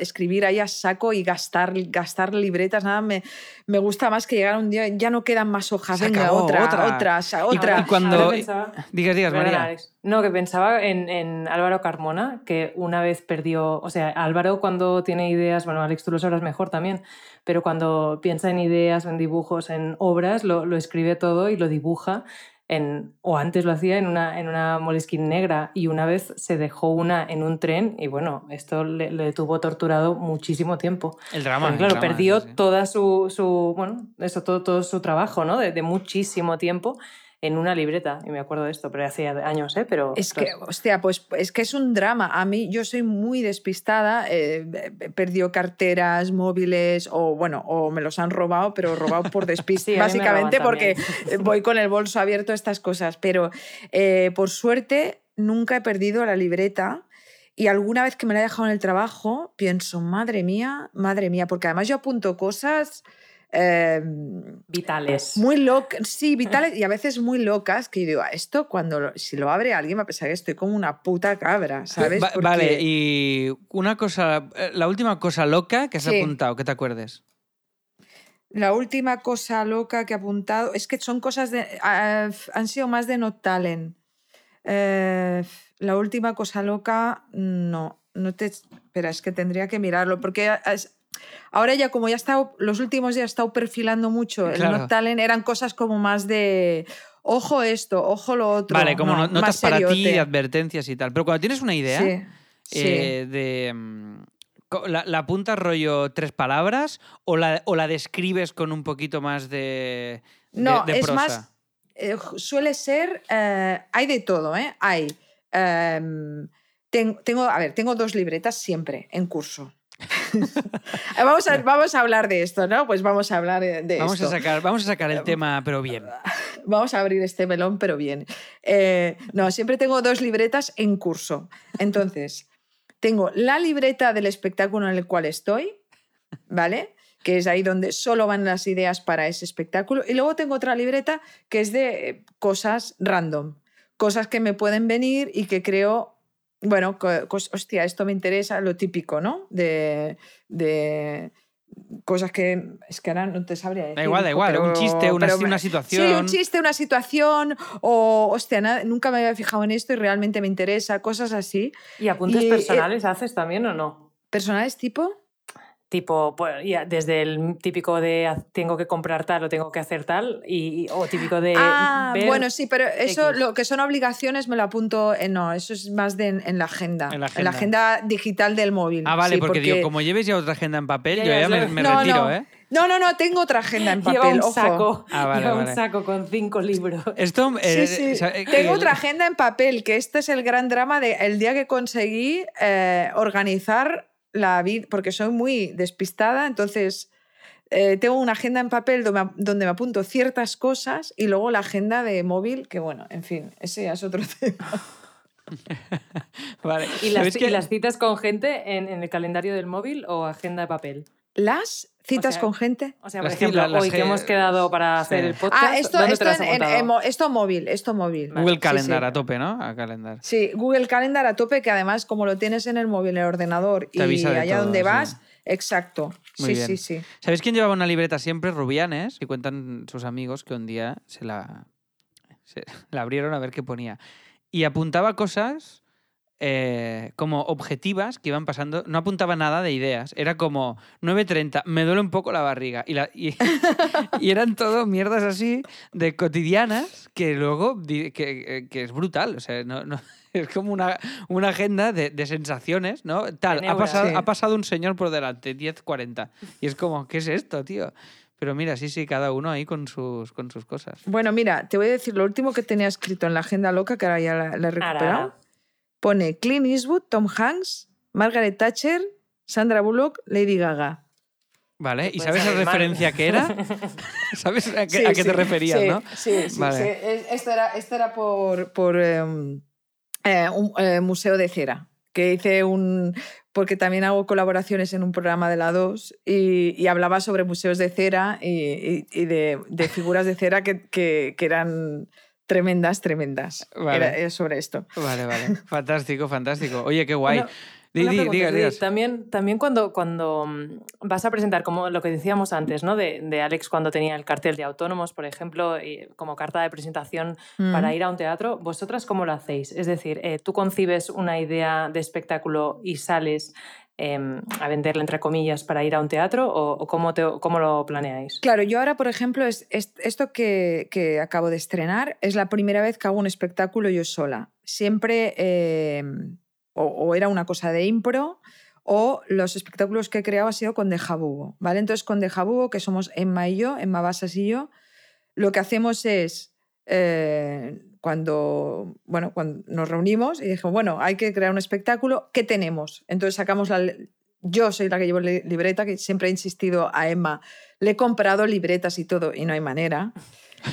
escribir ahí a saco y gastar, gastar libretas, nada, me, me gusta más que llegar un día, ya no quedan más hojas, Se venga, acabó, otra, otra. otra, o sea, Y- otra. y cuando- pensaba- Digas, digas, María. Alex. No, que pensaba en, en Álvaro Carmona, que una vez perdió, o sea, Álvaro cuando tiene ideas, bueno, Alex tú lo sabrás mejor también, pero cuando piensa en ideas, en dibujos, en obras, lo, lo escribe todo y lo dibuja. En, o antes lo hacía en una, en una moleskin negra y una vez se dejó una en un tren y bueno, esto le, le tuvo torturado muchísimo tiempo. El drama. Porque, el claro, drama, perdió sí. toda su, su, bueno, eso, todo, todo su trabajo, ¿no? De, de muchísimo tiempo en una libreta, y me acuerdo de esto, pero hacía años, ¿eh? Pero, es que, hostia, pues es que es un drama. A mí yo soy muy despistada, eh, perdió carteras, móviles, o bueno, o me los han robado, pero robado por *laughs* despiste, básicamente porque voy con el bolso abierto a estas cosas. Pero eh, por suerte nunca he perdido la libreta. Y alguna vez que me la he dejado en el trabajo, pienso, madre mía, madre mía, porque además yo apunto cosas Em, vitales. Muy locas, sí, *laughs* vitales y a veces muy locas, que yo digo, esto cuando si lo abre alguien va a pensar que estoy como una puta cabra, ¿sabes? Vale, y una cosa, eh, la última cosa loca que has apuntado, que te acuerdes. La última cosa loca que he apuntado, es que son cosas de, ah, han sido más de no talent. Eh, la última cosa loca, no, no te, espera, es que tendría que mirarlo, porque Ahora ya como ya he estado, los últimos días he estado perfilando mucho el no talent, eran cosas como más de ojo esto, ojo lo otro. Vale, como notas para ti, advertencias y tal. Pero cuando tienes una idea eh, de... ¿La, ¿La, apuntas rollo tres palabras o la, o la, describes con un poquito más de, No, es más, eh, suele ser, eh, hay de todo, ¿eh? Hay, em, tengo, a ver, tengo dos libretas siempre en curso. *laughs* vamos, a, vamos a hablar de esto, ¿no? Pues vamos a hablar de vamos esto. A sacar, vamos a sacar el tema, pero bien. *laughs* Vamos a abrir este melón, pero bien. Eh, no, siempre tengo dos libretas en curso. Entonces, tengo la libreta del espectáculo en el cual estoy, ¿vale? que es ahí donde solo van las ideas para ese espectáculo. Y luego tengo otra libreta que es de cosas random, cosas que me pueden venir y que creo bueno, hostia, esto me interesa, lo típico, ¿no? De, cosas que es que ahora no te sabría decir. Da igual, da igual, un chiste, una, situación. Sí, un chiste, una situación, o hostia, nunca me había fijado en esto y realmente me interesa, cosas así. ¿Y apuntes eh, personales haces también o no? ¿Personales tipo? Tipo, pues, desde el típico de tengo que comprar tal o tengo que hacer tal, y, o típico de... Ah, bueno, sí, pero eso, lo que son obligaciones me lo apunto, en, no, eso es más de en, la agenda, en, la agenda, digital del móvil. Ah, vale, porque, digo, como lleves ya otra agenda en papel, yo ya me, retiro, ¿eh? No, no, no, tengo otra agenda en *laughs* papel. Lleva un saco. Ah, un saco con cinco libros. Esto, eh, sí, sí. Eh, tengo otra agenda en papel, que este es el gran drama de el día que conseguí eh, organizar la vida, porque soy muy despistada, entonces eh, tengo una agenda en papel donde me, apunto ciertas cosas y luego la agenda de móvil, que bueno, en fin, ese ya es otro *laughs* tema. vale. ¿Y las, citas con gente en, en el calendario del móvil o agenda de papel? Las citas con gente. O sea, por ejemplo, hoy que hemos quedado para hacer el podcast. Ah, esto, esto, esto móvil, esto móvil. Google Calendar a tope, ¿no? A calendar. Sí, Google Calendar a tope, que además, como lo tienes en el móvil, en el ordenador y allá donde vas, exacto. sí, sí, sí. ¿Sabéis quién llevaba una libreta siempre? Rubianes, y cuentan sus amigos que un día se la, se la abrieron a ver qué ponía. Y apuntaba cosas eh, como objetivas que iban pasando. No apuntaba nada de ideas. Era como 9.30, me duele un poco la barriga. Y, *laughs* y, eran todo mierdas así de cotidianas que luego, que, que es brutal. O sea, no, no, *laughs* es como una, una agenda de, de, sensaciones, ¿no? Tal, ha pasado, ha pasado un señor por delante, 10.40. Y es como, ¿qué es esto, tío? Pero mira, sí, sí, cada uno ahí con sus, con sus cosas. Bueno, mira, te voy a decir lo último que tenía escrito en la agenda loca, que ahora ya la, he recuperado pone Clint Eastwood, Tom Hanks, Margaret Thatcher, Sandra Bullock, Lady Gaga. Vale, ¿y sabes la referencia que era? *laughs* ¿Sabes a qué, te referías, no? Sí, sí, vale. Esto era, esto era por, por em, eh, un eh, museo de cera, que hice un... porque también hago colaboraciones en un programa de la 2 y, hablaba sobre museos de cera y, de, figuras de cera que, que eran tremendas, tremendas. Era, sobre esto. Vale, vale. *laughs* Fantástico, fantástico. Oye, qué guay. también, también cuando, cuando mm, vas a presentar, como lo que decíamos antes, ¿no? De, de Alex cuando tenía el cartel de autónomos, por ejemplo, y como carta de presentación para mm. ir a un teatro, ¿vosotras cómo lo hacéis? Es decir, eh, tú concibes una idea de espectáculo y sales Em, a venderla, entre comillas, para ir a un teatro o, cómo, cómo, lo planeáis? Claro, yo ahora, por ejemplo, es, esto que, que, acabo de estrenar es la primera vez que hago un espectáculo yo sola. Siempre em, o, era una cosa de impro o los espectáculos que he creado ha sido con De Jabugo, ¿vale? Entonces, con De Jabugo, que somos Emma y yo, Emma Basas y yo, lo que hacemos es eh, cuando, bueno, cuando nos reunimos y dijimos, bueno, hay que crear un espectáculo, ¿qué tenemos? Entonces sacamos la... Yo soy la que llevo libreta, que siempre he insistido a Emma, le he comprado libretas y todo, y no hay manera. *laughs*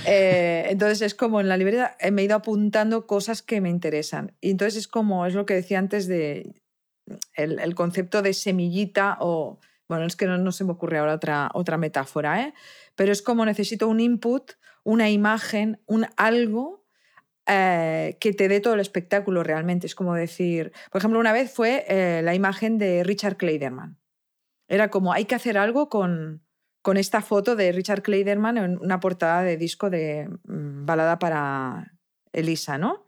Eh, entonces es como en la libreta eh, me he ido apuntando cosas que me interesan. Y entonces es como, es lo que decía antes de el, el concepto de semillita o, bueno, es que no, no, se me ocurre ahora otra, otra metáfora, ¿eh? pero es como necesito un input, una imagen, un algo eh, que te dé todo el espectáculo realmente. Es como decir, por ejemplo, una vez fue eh, la imagen de Richard Kleiderman. Era como, hay que hacer algo con, con esta foto de Richard Kleiderman en una portada de disco de mm, balada para Elisa, ¿no?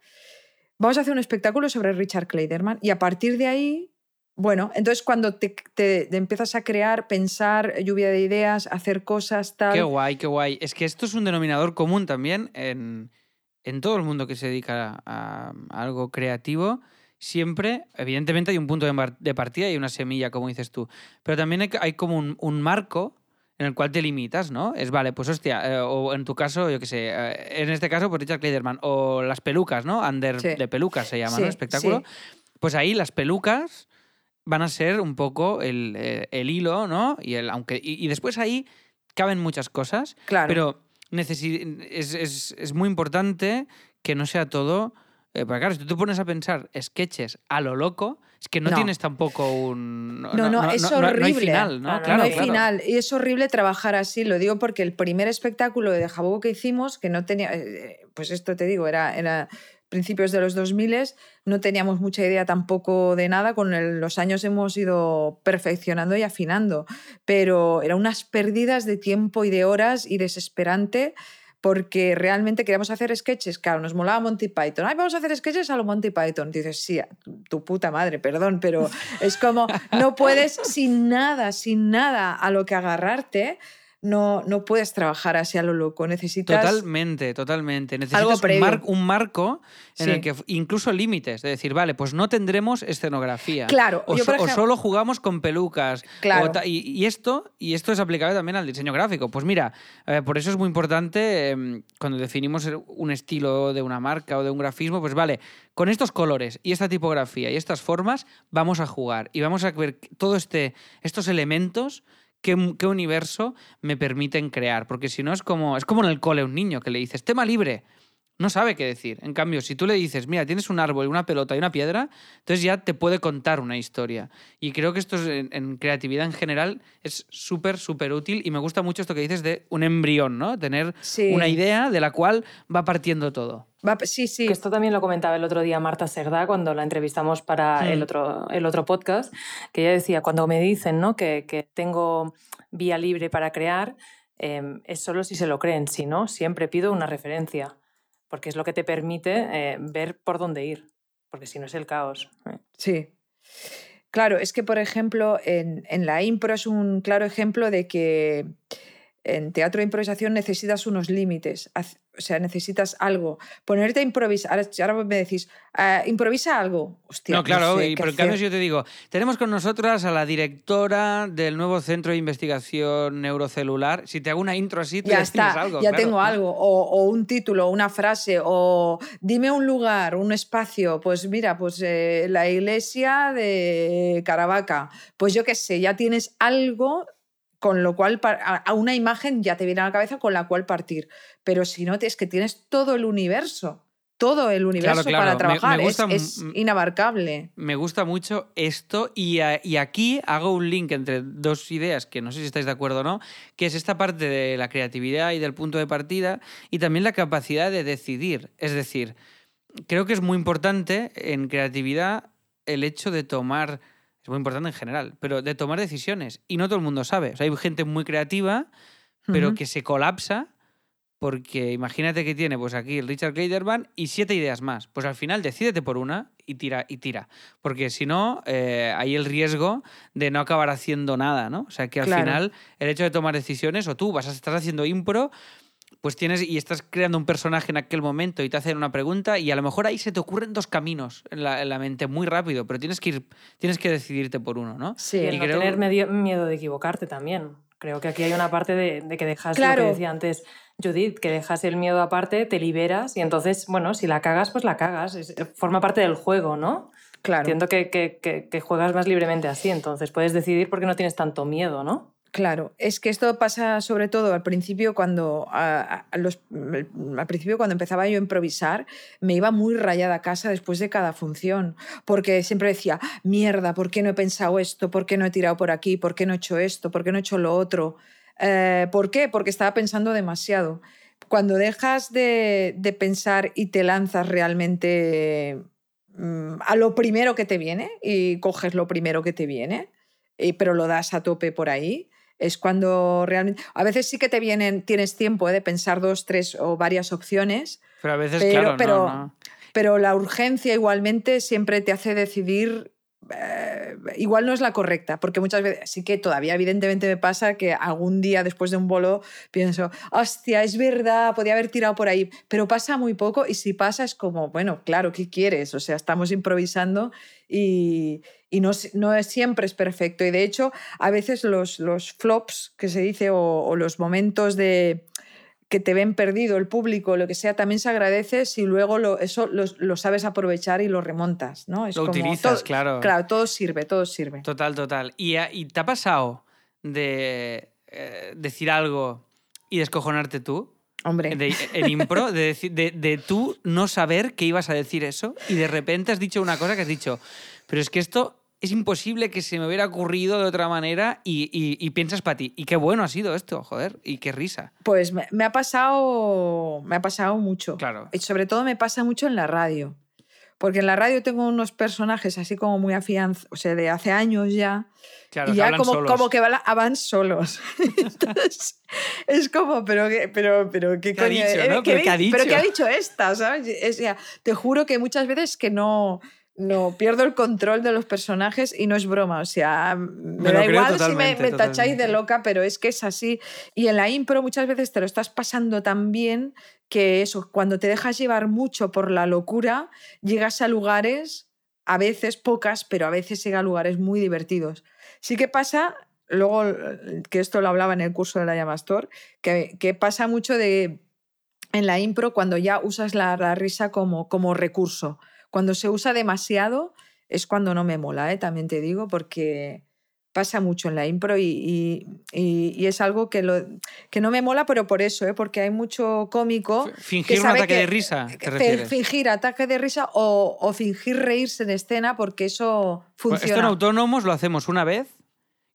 Vamos a hacer un espectáculo sobre Richard Kleiderman y a partir de ahí, bueno, entonces cuando te, te, te, empiezas a crear, pensar, lluvia de ideas, hacer cosas, tal... Qué guay, qué guay. Es que esto es un denominador común también en, en todo el mundo que se dedica a, a algo creativo. Siempre, evidentemente hay un punto de, de, partida y una semilla, como dices tú, pero también hay, hay como un, un marco en el cual te limitas, ¿no? Es, vale, pues hostia, eh, o en tu caso, yo qué sé, eh, en este caso, pues Richard Kleiderman, o las pelucas, ¿no? Under sí. de pelucas se llama, sí, ¿no? Espectáculo. Sí. Pues ahí las pelucas van a ser un poco el, el, el hilo, ¿no? Y, el, aunque, y, y, después ahí caben muchas cosas, claro. pero es, es, es muy importante que no sea todo eh, porque claro, si tú te pones a pensar sketches a lo loco, es que no, no. tienes tampoco un... No, no, no es horrible. No, hay final, ¿no? Claro, no hay claro. final. Y es horrible trabajar así. Lo digo porque el primer espectáculo de Jabugo que hicimos, que no tenía... Eh, pues esto te digo, era... era principios de los 2000, no teníamos mucha idea tampoco de nada, con los años hemos ido perfeccionando y afinando, pero eran unas pérdidas de tiempo y de horas y desesperante porque realmente queríamos hacer sketches, claro, nos molaba Monty Python. Ay, vamos a hacer sketches a lo Monty Python. Dices, sí, tu puta madre, perdón, pero es como, no puedes sin nada, sin nada a lo que agarrarte. No, no puedes trabajar así a lo loco, necesitas... Totalmente, totalmente. Necesitas un, mar un, marco en sí. el que incluso límites, de decir, vale, pues no tendremos escenografía. Claro. O, yo, so, ejemplo, o solo jugamos con pelucas. Claro. Y, y, esto, y esto es aplicable también al diseño gráfico. Pues mira, eh, por eso es muy importante eh, cuando definimos un estilo de una marca o de un grafismo, pues vale, con estos colores y esta tipografía y estas formas vamos a jugar y vamos a ver todos este, estos elementos qué, qué, universo me permiten crear. Porque si no es como, es como en el cole un niño que le dices, tema libre. No sabe qué decir. En cambio, si tú le dices, mira, tienes un árbol, una pelota y una piedra, entonces ya te puede contar una historia. Y creo que esto es, en, en, creatividad en general es súper, súper útil. Y me gusta mucho esto que dices de un embrión, ¿no? Tener sí. una idea de la cual va partiendo todo. Va, sí, sí. Que esto también lo comentaba el otro día Marta Segda cuando la entrevistamos para sí. el, otro, el otro podcast, que ella decía, cuando me dicen ¿no? que, que tengo vía libre para crear, eh, es solo si se lo creen, si no, siempre pido una referencia porque es lo que te permite eh, ver por dónde ir, porque si no es el caos. ¿eh? Sí. Claro, es que, por ejemplo, en, en, la impro es un claro ejemplo de que en teatro de improvisación necesitas unos límites, o sea, necesitas algo. Ponerte a improvisar, ahora, ahora me decís, uh, improvisa algo. Hostia, no, claro, no sé, y por en cambio yo te digo, tenemos con nosotras a la directora del nuevo Centro de Investigación Neurocelular. Si te hago una intro así, ya, *laughs* ya está, algo. Ya claro. tengo algo, o, o, un título, una frase, o dime un lugar, un espacio. Pues mira, pues eh, la iglesia de Caravaca. Pues yo qué sé, ya tienes algo con lo cual a una imagen ya te viene a la cabeza con la cual partir. Pero si no, es que tienes todo el universo, todo el universo claro, claro. para trabajar, me, me gusta, es, es, inabarcable. Me gusta mucho esto y, a, y, aquí hago un link entre dos ideas que no sé si estáis de acuerdo o no, que es esta parte de la creatividad y del punto de partida y también la capacidad de decidir. Es decir, creo que es muy importante en creatividad el hecho de tomar es muy importante en general, pero de tomar decisiones. Y no todo el mundo sabe. O sea, hay gente muy creativa, pero uh -huh. que se colapsa porque imagínate que tiene pues aquí el Richard Kleiderman y siete ideas más. Pues al final decídete por una y tira y tira. Porque si no, eh, hay el riesgo de no acabar haciendo nada, ¿no? O sea que al claro. final el hecho de tomar decisiones, o tú vas a estar haciendo impro, pues tienes y estás creando un personaje en aquel momento y te hacen una pregunta y a lo mejor ahí se te ocurren dos caminos en la, en la mente muy rápido, pero tienes que ir, tienes que decidirte por uno, ¿no? Sí, y no creo... tener medio, miedo de equivocarte también. Creo que aquí hay una parte de, de que dejas lo Claro. que decía antes Judith, que dejas el miedo aparte, te liberas y entonces, bueno, si la cagas, pues la cagas. Es- forma parte del juego, ¿no? Claro. Entiendo que, que- que- que juegas más libremente así, entonces puedes decidir porque no tienes tanto miedo, ¿no? Claro, es que esto pasa sobre todo al principio cuando a- los- mm, al principio cuando empezaba yo a improvisar me iba muy rayada a casa después de cada función porque siempre decía mierda ¿por qué no he pensado esto? ¿por qué no he tirado por aquí? ¿por qué no he hecho esto? ¿por qué no he hecho lo otro? Eh, ¿Por qué? Porque estaba pensando demasiado. Cuando dejas de, de pensar y te lanzas realmente mm, a lo primero que te viene y coges lo primero que te viene, y- pero lo das a tope por ahí, es cuando realmente... A veces sí que te vienen, tienes tiempo ¿eh? de pensar dos, tres o varias opciones, Pero a veces, Pero- claro, no. pero la urgencia igualmente siempre te hace decidir... eh, igual no es la correcta, porque muchas veces sí que todavía evidentemente me pasa que algún día después de un bolo pienso, hostia, es verdad, podía haber tirado por ahí, pero pasa muy poco y si pasa es como, bueno, claro, ¿qué quieres? O sea, estamos improvisando y, y no, no es, siempre es perfecto. Y de hecho, a veces los, los flops que se dice o los momentos de que te ven perdido el público, lo que sea, también se agradece si luego lo, eso lo, lo sabes aprovechar y lo remontas, ¿no? Es Lo como utilizas, todo- claro. Claro, todo sirve, todo sirve. Total, total. ¿Y, y te ha pasado de eh, decir algo y descojonarte tú? Hombre, De, en impro, de, decir- de, de tú no saber que ibas a decir eso y de repente has dicho una cosa que has dicho, pero es que esto es imposible que se me hubiera ocurrido de otra manera y, y- y piensas para ti. Y qué bueno ha sido esto, joder, y qué risa. pues me, me ha pasado, me ha pasado mucho. Claro. Y sobre todo me pasa mucho en la radio. Porque en la radio tengo unos personajes así como muy afianzados, o sea, de hace años ya, Claro, y ya como, solos. como que van, van solos. *laughs* *laughs* Entonces, es como, pero, pero, pero ¿qué ¿Qué ha coño? dicho, eh, no? ¿qué ¿Pero qué ha di- ¿Pero dicho? qué ha dicho esta? ¿sabes? Es- ya, te juro que muchas veces que no, no pierdo el control de los personajes y no es broma. O sea, me, lo da igual si me, me tacháis de loca, pero es que es así. Y en la impro muchas veces te lo estás pasando tan bien que eso, cuando te dejas llevar mucho por la locura, llegas a lugares, a veces pocas, pero a veces llega a lugares muy divertidos. Sí que pasa, luego que esto lo hablaba en el curso de la Llamastor, que, que pasa mucho de en la impro cuando ya usas la, la risa como, como recurso. Cuando se usa demasiado es cuando no me mola, ¿eh? también te digo, porque pasa mucho en la impro y, y- y- y es algo que, lo, que no me mola, pero por eso, ¿eh? porque hay mucho cómico. Fingir un sabe ataque que- de risa, ¿te que refieres? Fingir ataque de risa o, o fingir reírse en escena porque eso Bueno, funciona. esto en autónomos lo hacemos una vez,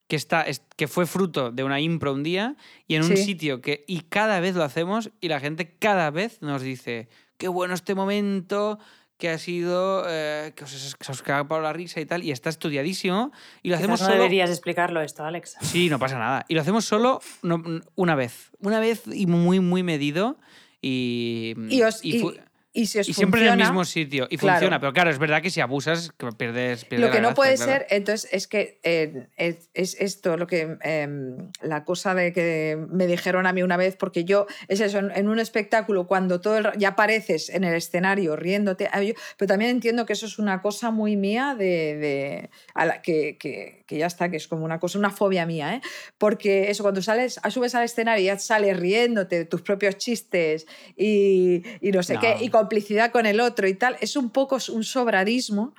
que, está, es- que fue fruto de una impro un día, y en un Sí. sitio que. Y cada vez lo hacemos, y la gente cada vez nos dice: Qué bueno este momento, que ha sido. eh, que, os, que os acabado la risa y tal, y está estudiadísimo. Y lo Quizás hacemos no solo. deberías explicarlo esto, Alex. Sí, no pasa nada. Y lo hacemos solo no- una vez. Una vez y muy, muy medido. Y. y, os- y y- fu- y si os y siempre en el funciona, mismo sitio. Y claro. funciona. Pero claro, es verdad que si abusas, que pierdes. pierdes Lo que la no gracia, puede claro. ser, entonces, es que eh, es, es esto lo que em, la cosa de que me dijeron a mí una vez, porque yo, es eso, en, en un espectáculo, cuando todo el, ya apareces en el escenario riéndote, a mí- pero también entiendo que eso es una cosa muy mía de, de- a la que, que- que ya está, que es como una cosa, una fobia mía, ¿eh? porque eso, cuando sales, subes al escenario y ya sales riéndote de tus propios chistes y, y no sé No. qué, y complicidad con el otro y tal, es un poco un sobradismo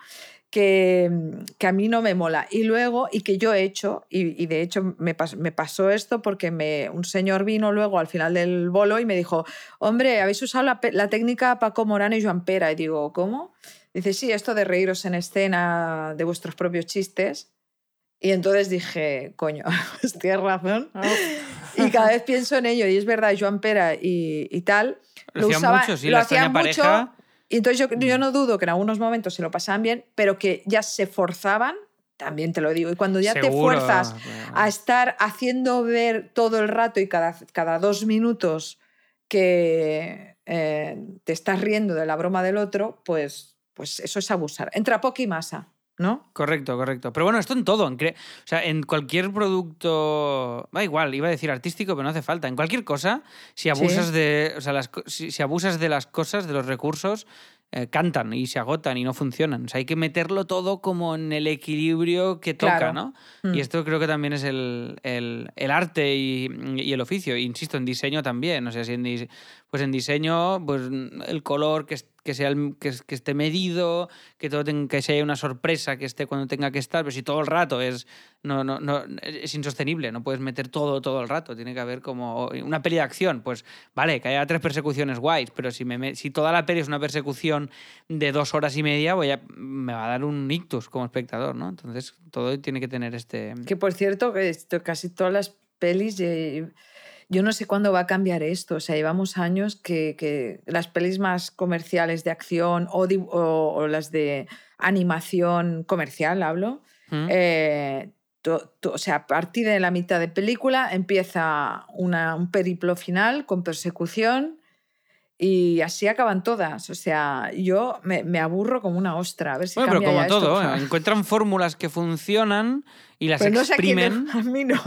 que, que a mí no me mola. Y luego, y que yo he hecho, y, de hecho me, me pasó esto porque un señor vino luego al final del bolo y me dijo, hombre, habéis usado la técnica Paco Morano y Joan Pera. Y digo, ¿cómo? Dice, sí, esto de reíros en escena de vuestros propios chistes. Y entonces dije, coño, *laughs* pues tienes razón. Y cada vez pienso en ello, y es verdad, Joan Pera y, y tal. Lo hacían mucho, sí, lo la hacían mucho, pareja. y entonces yo, yo no dudo que en algunos momentos se lo pasaban bien, pero que ya se forzaban, también te lo digo. Y cuando ya te fuerzas a estar haciendo ver todo el rato y cada, cada dos minutos que eh, te estás riendo de la broma del otro, pues, pues eso es abusar. Entra poca y masa, ¿no? Correcto, correcto. Pero bueno, esto en todo. En cre- o sea, en cualquier producto. Da igual, iba a decir artístico, pero no hace falta. En cualquier cosa, si abusas Sí. de. O sea, las si, si abusas de las cosas, de los recursos, eh, cantan y se agotan y no funcionan. O sea, hay que meterlo todo como en el equilibrio que toca, Claro. ¿no? Mm. Y esto creo que también es el, el- el arte y, y el oficio. Insisto, en diseño también. O sea, si en, pues en diseño, pues el color que, es- que, sea el- que, es- que esté medido, que todo tenga, que sea una sorpresa, que esté cuando tenga que estar. Pero si todo el rato es, no, no, es insostenible, no puedes meter todo todo el rato. Tiene que haber como una peli de acción. Pues vale, que haya tres persecuciones guays, pero si, me, si toda la peli es una persecución de dos horas y media, voy a, me va a dar un ictus como espectador, ¿no? Entonces todo tiene que tener este... Que por cierto, que casi todas las pelis, eh, yo no sé cuándo va a cambiar esto. O sea, llevamos años que, que las pelis más comerciales de acción o, di- o- o las de animación comercial, hablo, ¿Mm? eh, to- to- o sea, a partir de la mitad de película empieza una- un periplo final con persecución y así acaban todas. O sea, yo me, me aburro como una ostra. A ver si Bueno, pero como esto, todo, por ¿eh? encuentran fórmulas que funcionan y las Pero no sé a quién le- exprimen. *laughs* a mí no.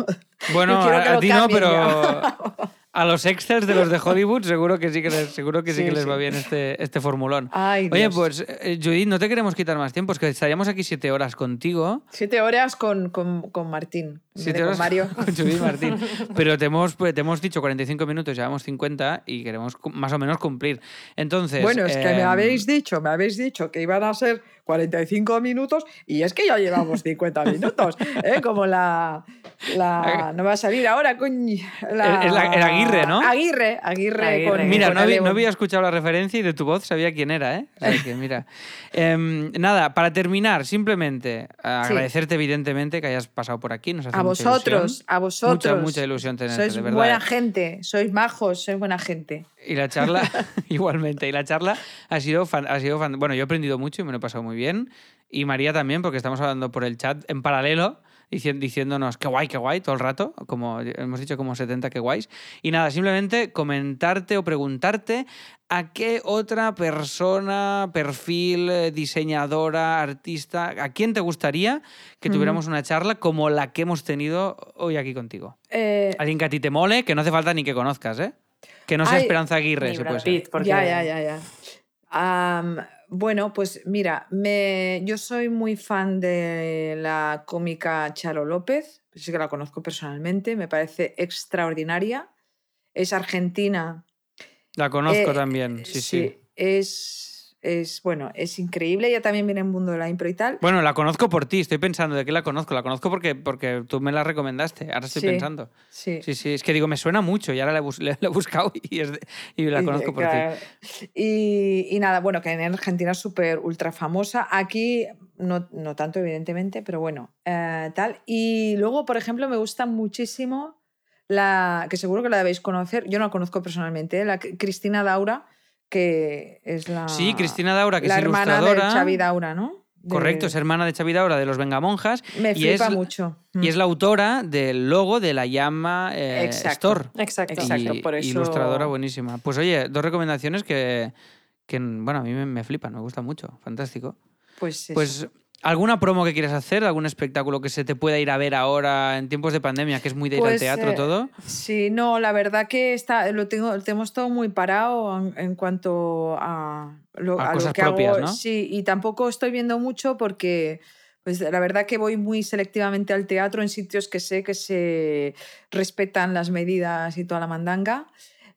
Bueno, a, ti no, pero. *laughs* a los extras de los de Hollywood seguro que sí que les, seguro que sí, Sí, que les sí. va bien este, este formulón. Ay, Oye, Dios. pues eh, Judith, no te queremos quitar más tiempo, es que estaríamos aquí siete horas contigo. Siete horas con, con, con Martín. Siete horas con Mario. con Judith *laughs* Martín. Pero te hemos, pues, te hemos dicho 45 minutos, llevamos 50 y queremos más o menos cumplir. Entonces. Bueno, es que me em, habéis dicho, me habéis dicho que iban a ser 45 minutos y es que ya llevamos 50 minutos. ¿eh? Como la, la. *laughs* No va a salir ahora, coño. La, el Aguirre, ¿no? Aguirre, Aguirre. Aguirre. con- Mira, con no, había- Alevo. no había escuchado la referencia y de tu voz sabía quién era, ¿eh? O sea que mira. *laughs* Em, nada, para terminar, simplemente agradecerte evidentemente que hayas pasado por aquí. Nos hace A vosotros, ilusión. a vosotros. Mucha, mucha ilusión tenerte, Sois de verdad. buena gente, sois majos, sois buena gente. Y la charla, *laughs* igualmente, y la charla ha sido, fan- ha sido fan- Bueno, yo he aprendido mucho y me lo he pasado muy bien. Y María también, porque estamos hablando por el chat en paralelo, dici- diciéndonos qué guay, qué guay, todo el rato, como hemos dicho como 70 qué guays. Y nada, simplemente comentarte o preguntarte a qué otra persona, perfil, eh, diseñadora, artista, a quién te gustaría que tuviéramos una charla como la que hemos tenido hoy aquí contigo. Eh, Alguien que a ti te mole, que no hace falta ni que conozcas, ¿eh? Que no sea Ay, Esperanza Aguirre, se puede ser. Pitt, porque Ya, ya, ya, ya. Bueno, pues mira, me, yo soy muy fan de la cómica Charo López, sí que la conozco personalmente, me parece extraordinaria. Es argentina. La conozco Eh, también, sí, sí, Es, es, bueno, es increíble. Ella también viene en el mundo de la impro y tal. Bueno, la conozco por ti, estoy pensando de qué la conozco. La conozco porque, porque tú me la recomendaste, ahora estoy Sí. pensando. Sí. Sí, sí, es que digo, me suena mucho y ahora la he, bus- la he buscado *laughs* y, es de- y la Y- conozco por claro. ti. Y, y nada, bueno, que en Argentina es súper ultra famosa. Aquí no, no tanto, evidentemente, pero bueno, eh, tal. Y luego, por ejemplo, me gusta muchísimo la, que seguro que la debéis conocer, yo no la conozco personalmente, ¿eh? la Cristina Daura, que es la, Sí, Cristina Daura, que la es hermana ilustradora. de Xavi Daura, ¿no? De- Correcto, es hermana de Xavi Daura de los Vengamonjas Me y es, flipa mucho. y es la autora del logo de la llama eh, Exacto. Store. Exacto. Por eso- Ilustradora buenísima. Pues oye, dos recomendaciones que, que bueno, a mí me, me flipan, me gusta mucho. Fantástico. Pues, eso. Pues, ¿alguna promo que quieras hacer? ¿Algún espectáculo que se te pueda ir a ver ahora en tiempos de pandemia, que es muy de ir al Pues, teatro eh, todo? Sí, no, la verdad que está, lo, tengo, lo tenemos todo muy parado en, en cuanto a lo, A a lo cosas que propias, hago. ¿no? Sí, y tampoco estoy viendo mucho porque pues, la verdad que voy muy selectivamente al teatro en sitios que sé que se respetan las medidas y toda la mandanga.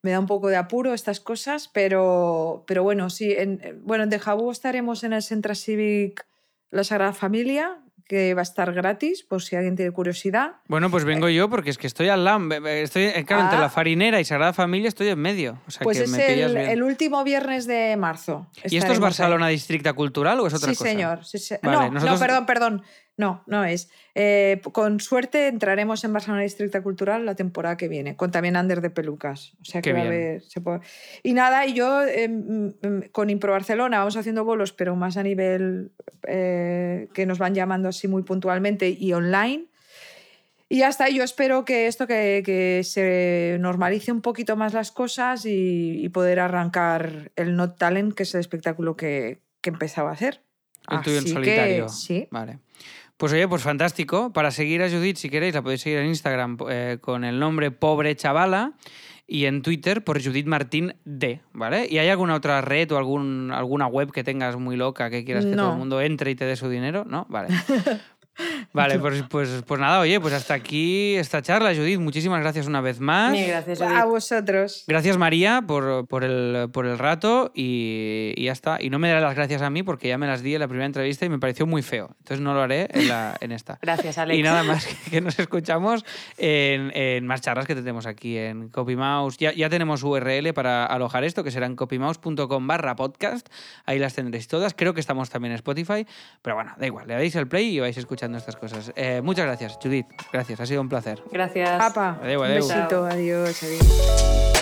Me da un poco de apuro estas cosas, pero, pero bueno, sí. En, bueno, en Dejabú estaremos en el Centro Civic La Sagrada Familia, que va a estar gratis, por si alguien tiene curiosidad. Bueno, pues vengo yo porque es que estoy al lado. Estoy, eh, claro, entre Ah. la farinera y Sagrada Familia estoy en medio. O sea Pues que es me el, bien. el último viernes de marzo. ¿Y esto es Barcelona ahí. Districta Cultural o es otra sí, cosa? señor. sí, se- Vale, no, nosotros- no, perdón, perdón. No, no es. Eh, con suerte entraremos en Barcelona Districta Cultural la temporada que viene, con también Ander de Pelucas. O sea que Qué va a haber. se puede- Y nada, y yo eh, mm, mm, con Impro Barcelona vamos haciendo bolos, pero más a nivel eh, que nos van llamando así muy puntualmente y online. Y ya está, yo espero que esto que, que se normalice un poquito más las cosas y, y poder arrancar el Not Talent, que es el espectáculo que, que empezaba a hacer. El tuyo en que, solitario. sí. Vale. Pues oye, pues fantástico. Para seguir a Judith, si queréis, la podéis seguir en Instagram eh, con el nombre Pobre Chavala. y en Twitter por Judith Martín D, ¿vale? ¿Y hay alguna otra red o algún, alguna web que tengas muy loca que quieras que todo el mundo entre y te dé su dinero? ¿No? Vale. *laughs* Vale, pues, pues, pues nada, oye, pues hasta aquí esta charla, Judith. Muchísimas gracias una vez más. Mil gracias, Judith. A vosotros. Gracias María por, por, el, por el rato y, y ya está. Y no me daré las gracias a mí porque ya me las di en la primera entrevista y me pareció muy feo. Entonces no lo haré en, la, en esta. *laughs* Gracias, Alex. Y nada más que nos escuchamos en, en más charlas que tenemos aquí en CopyMouse. Ya, ya tenemos URL para alojar esto, que será en copymouse.com barra podcast. Ahí las tendréis todas. Creo que estamos también en Spotify. Pero bueno, da igual. Le dais el play y vais escuchando estas cosas. Eh, muchas gracias, Judith. Gracias, ha sido un placer. Gracias. Apa, Adeu, un adeu. besito, adiós, adiós.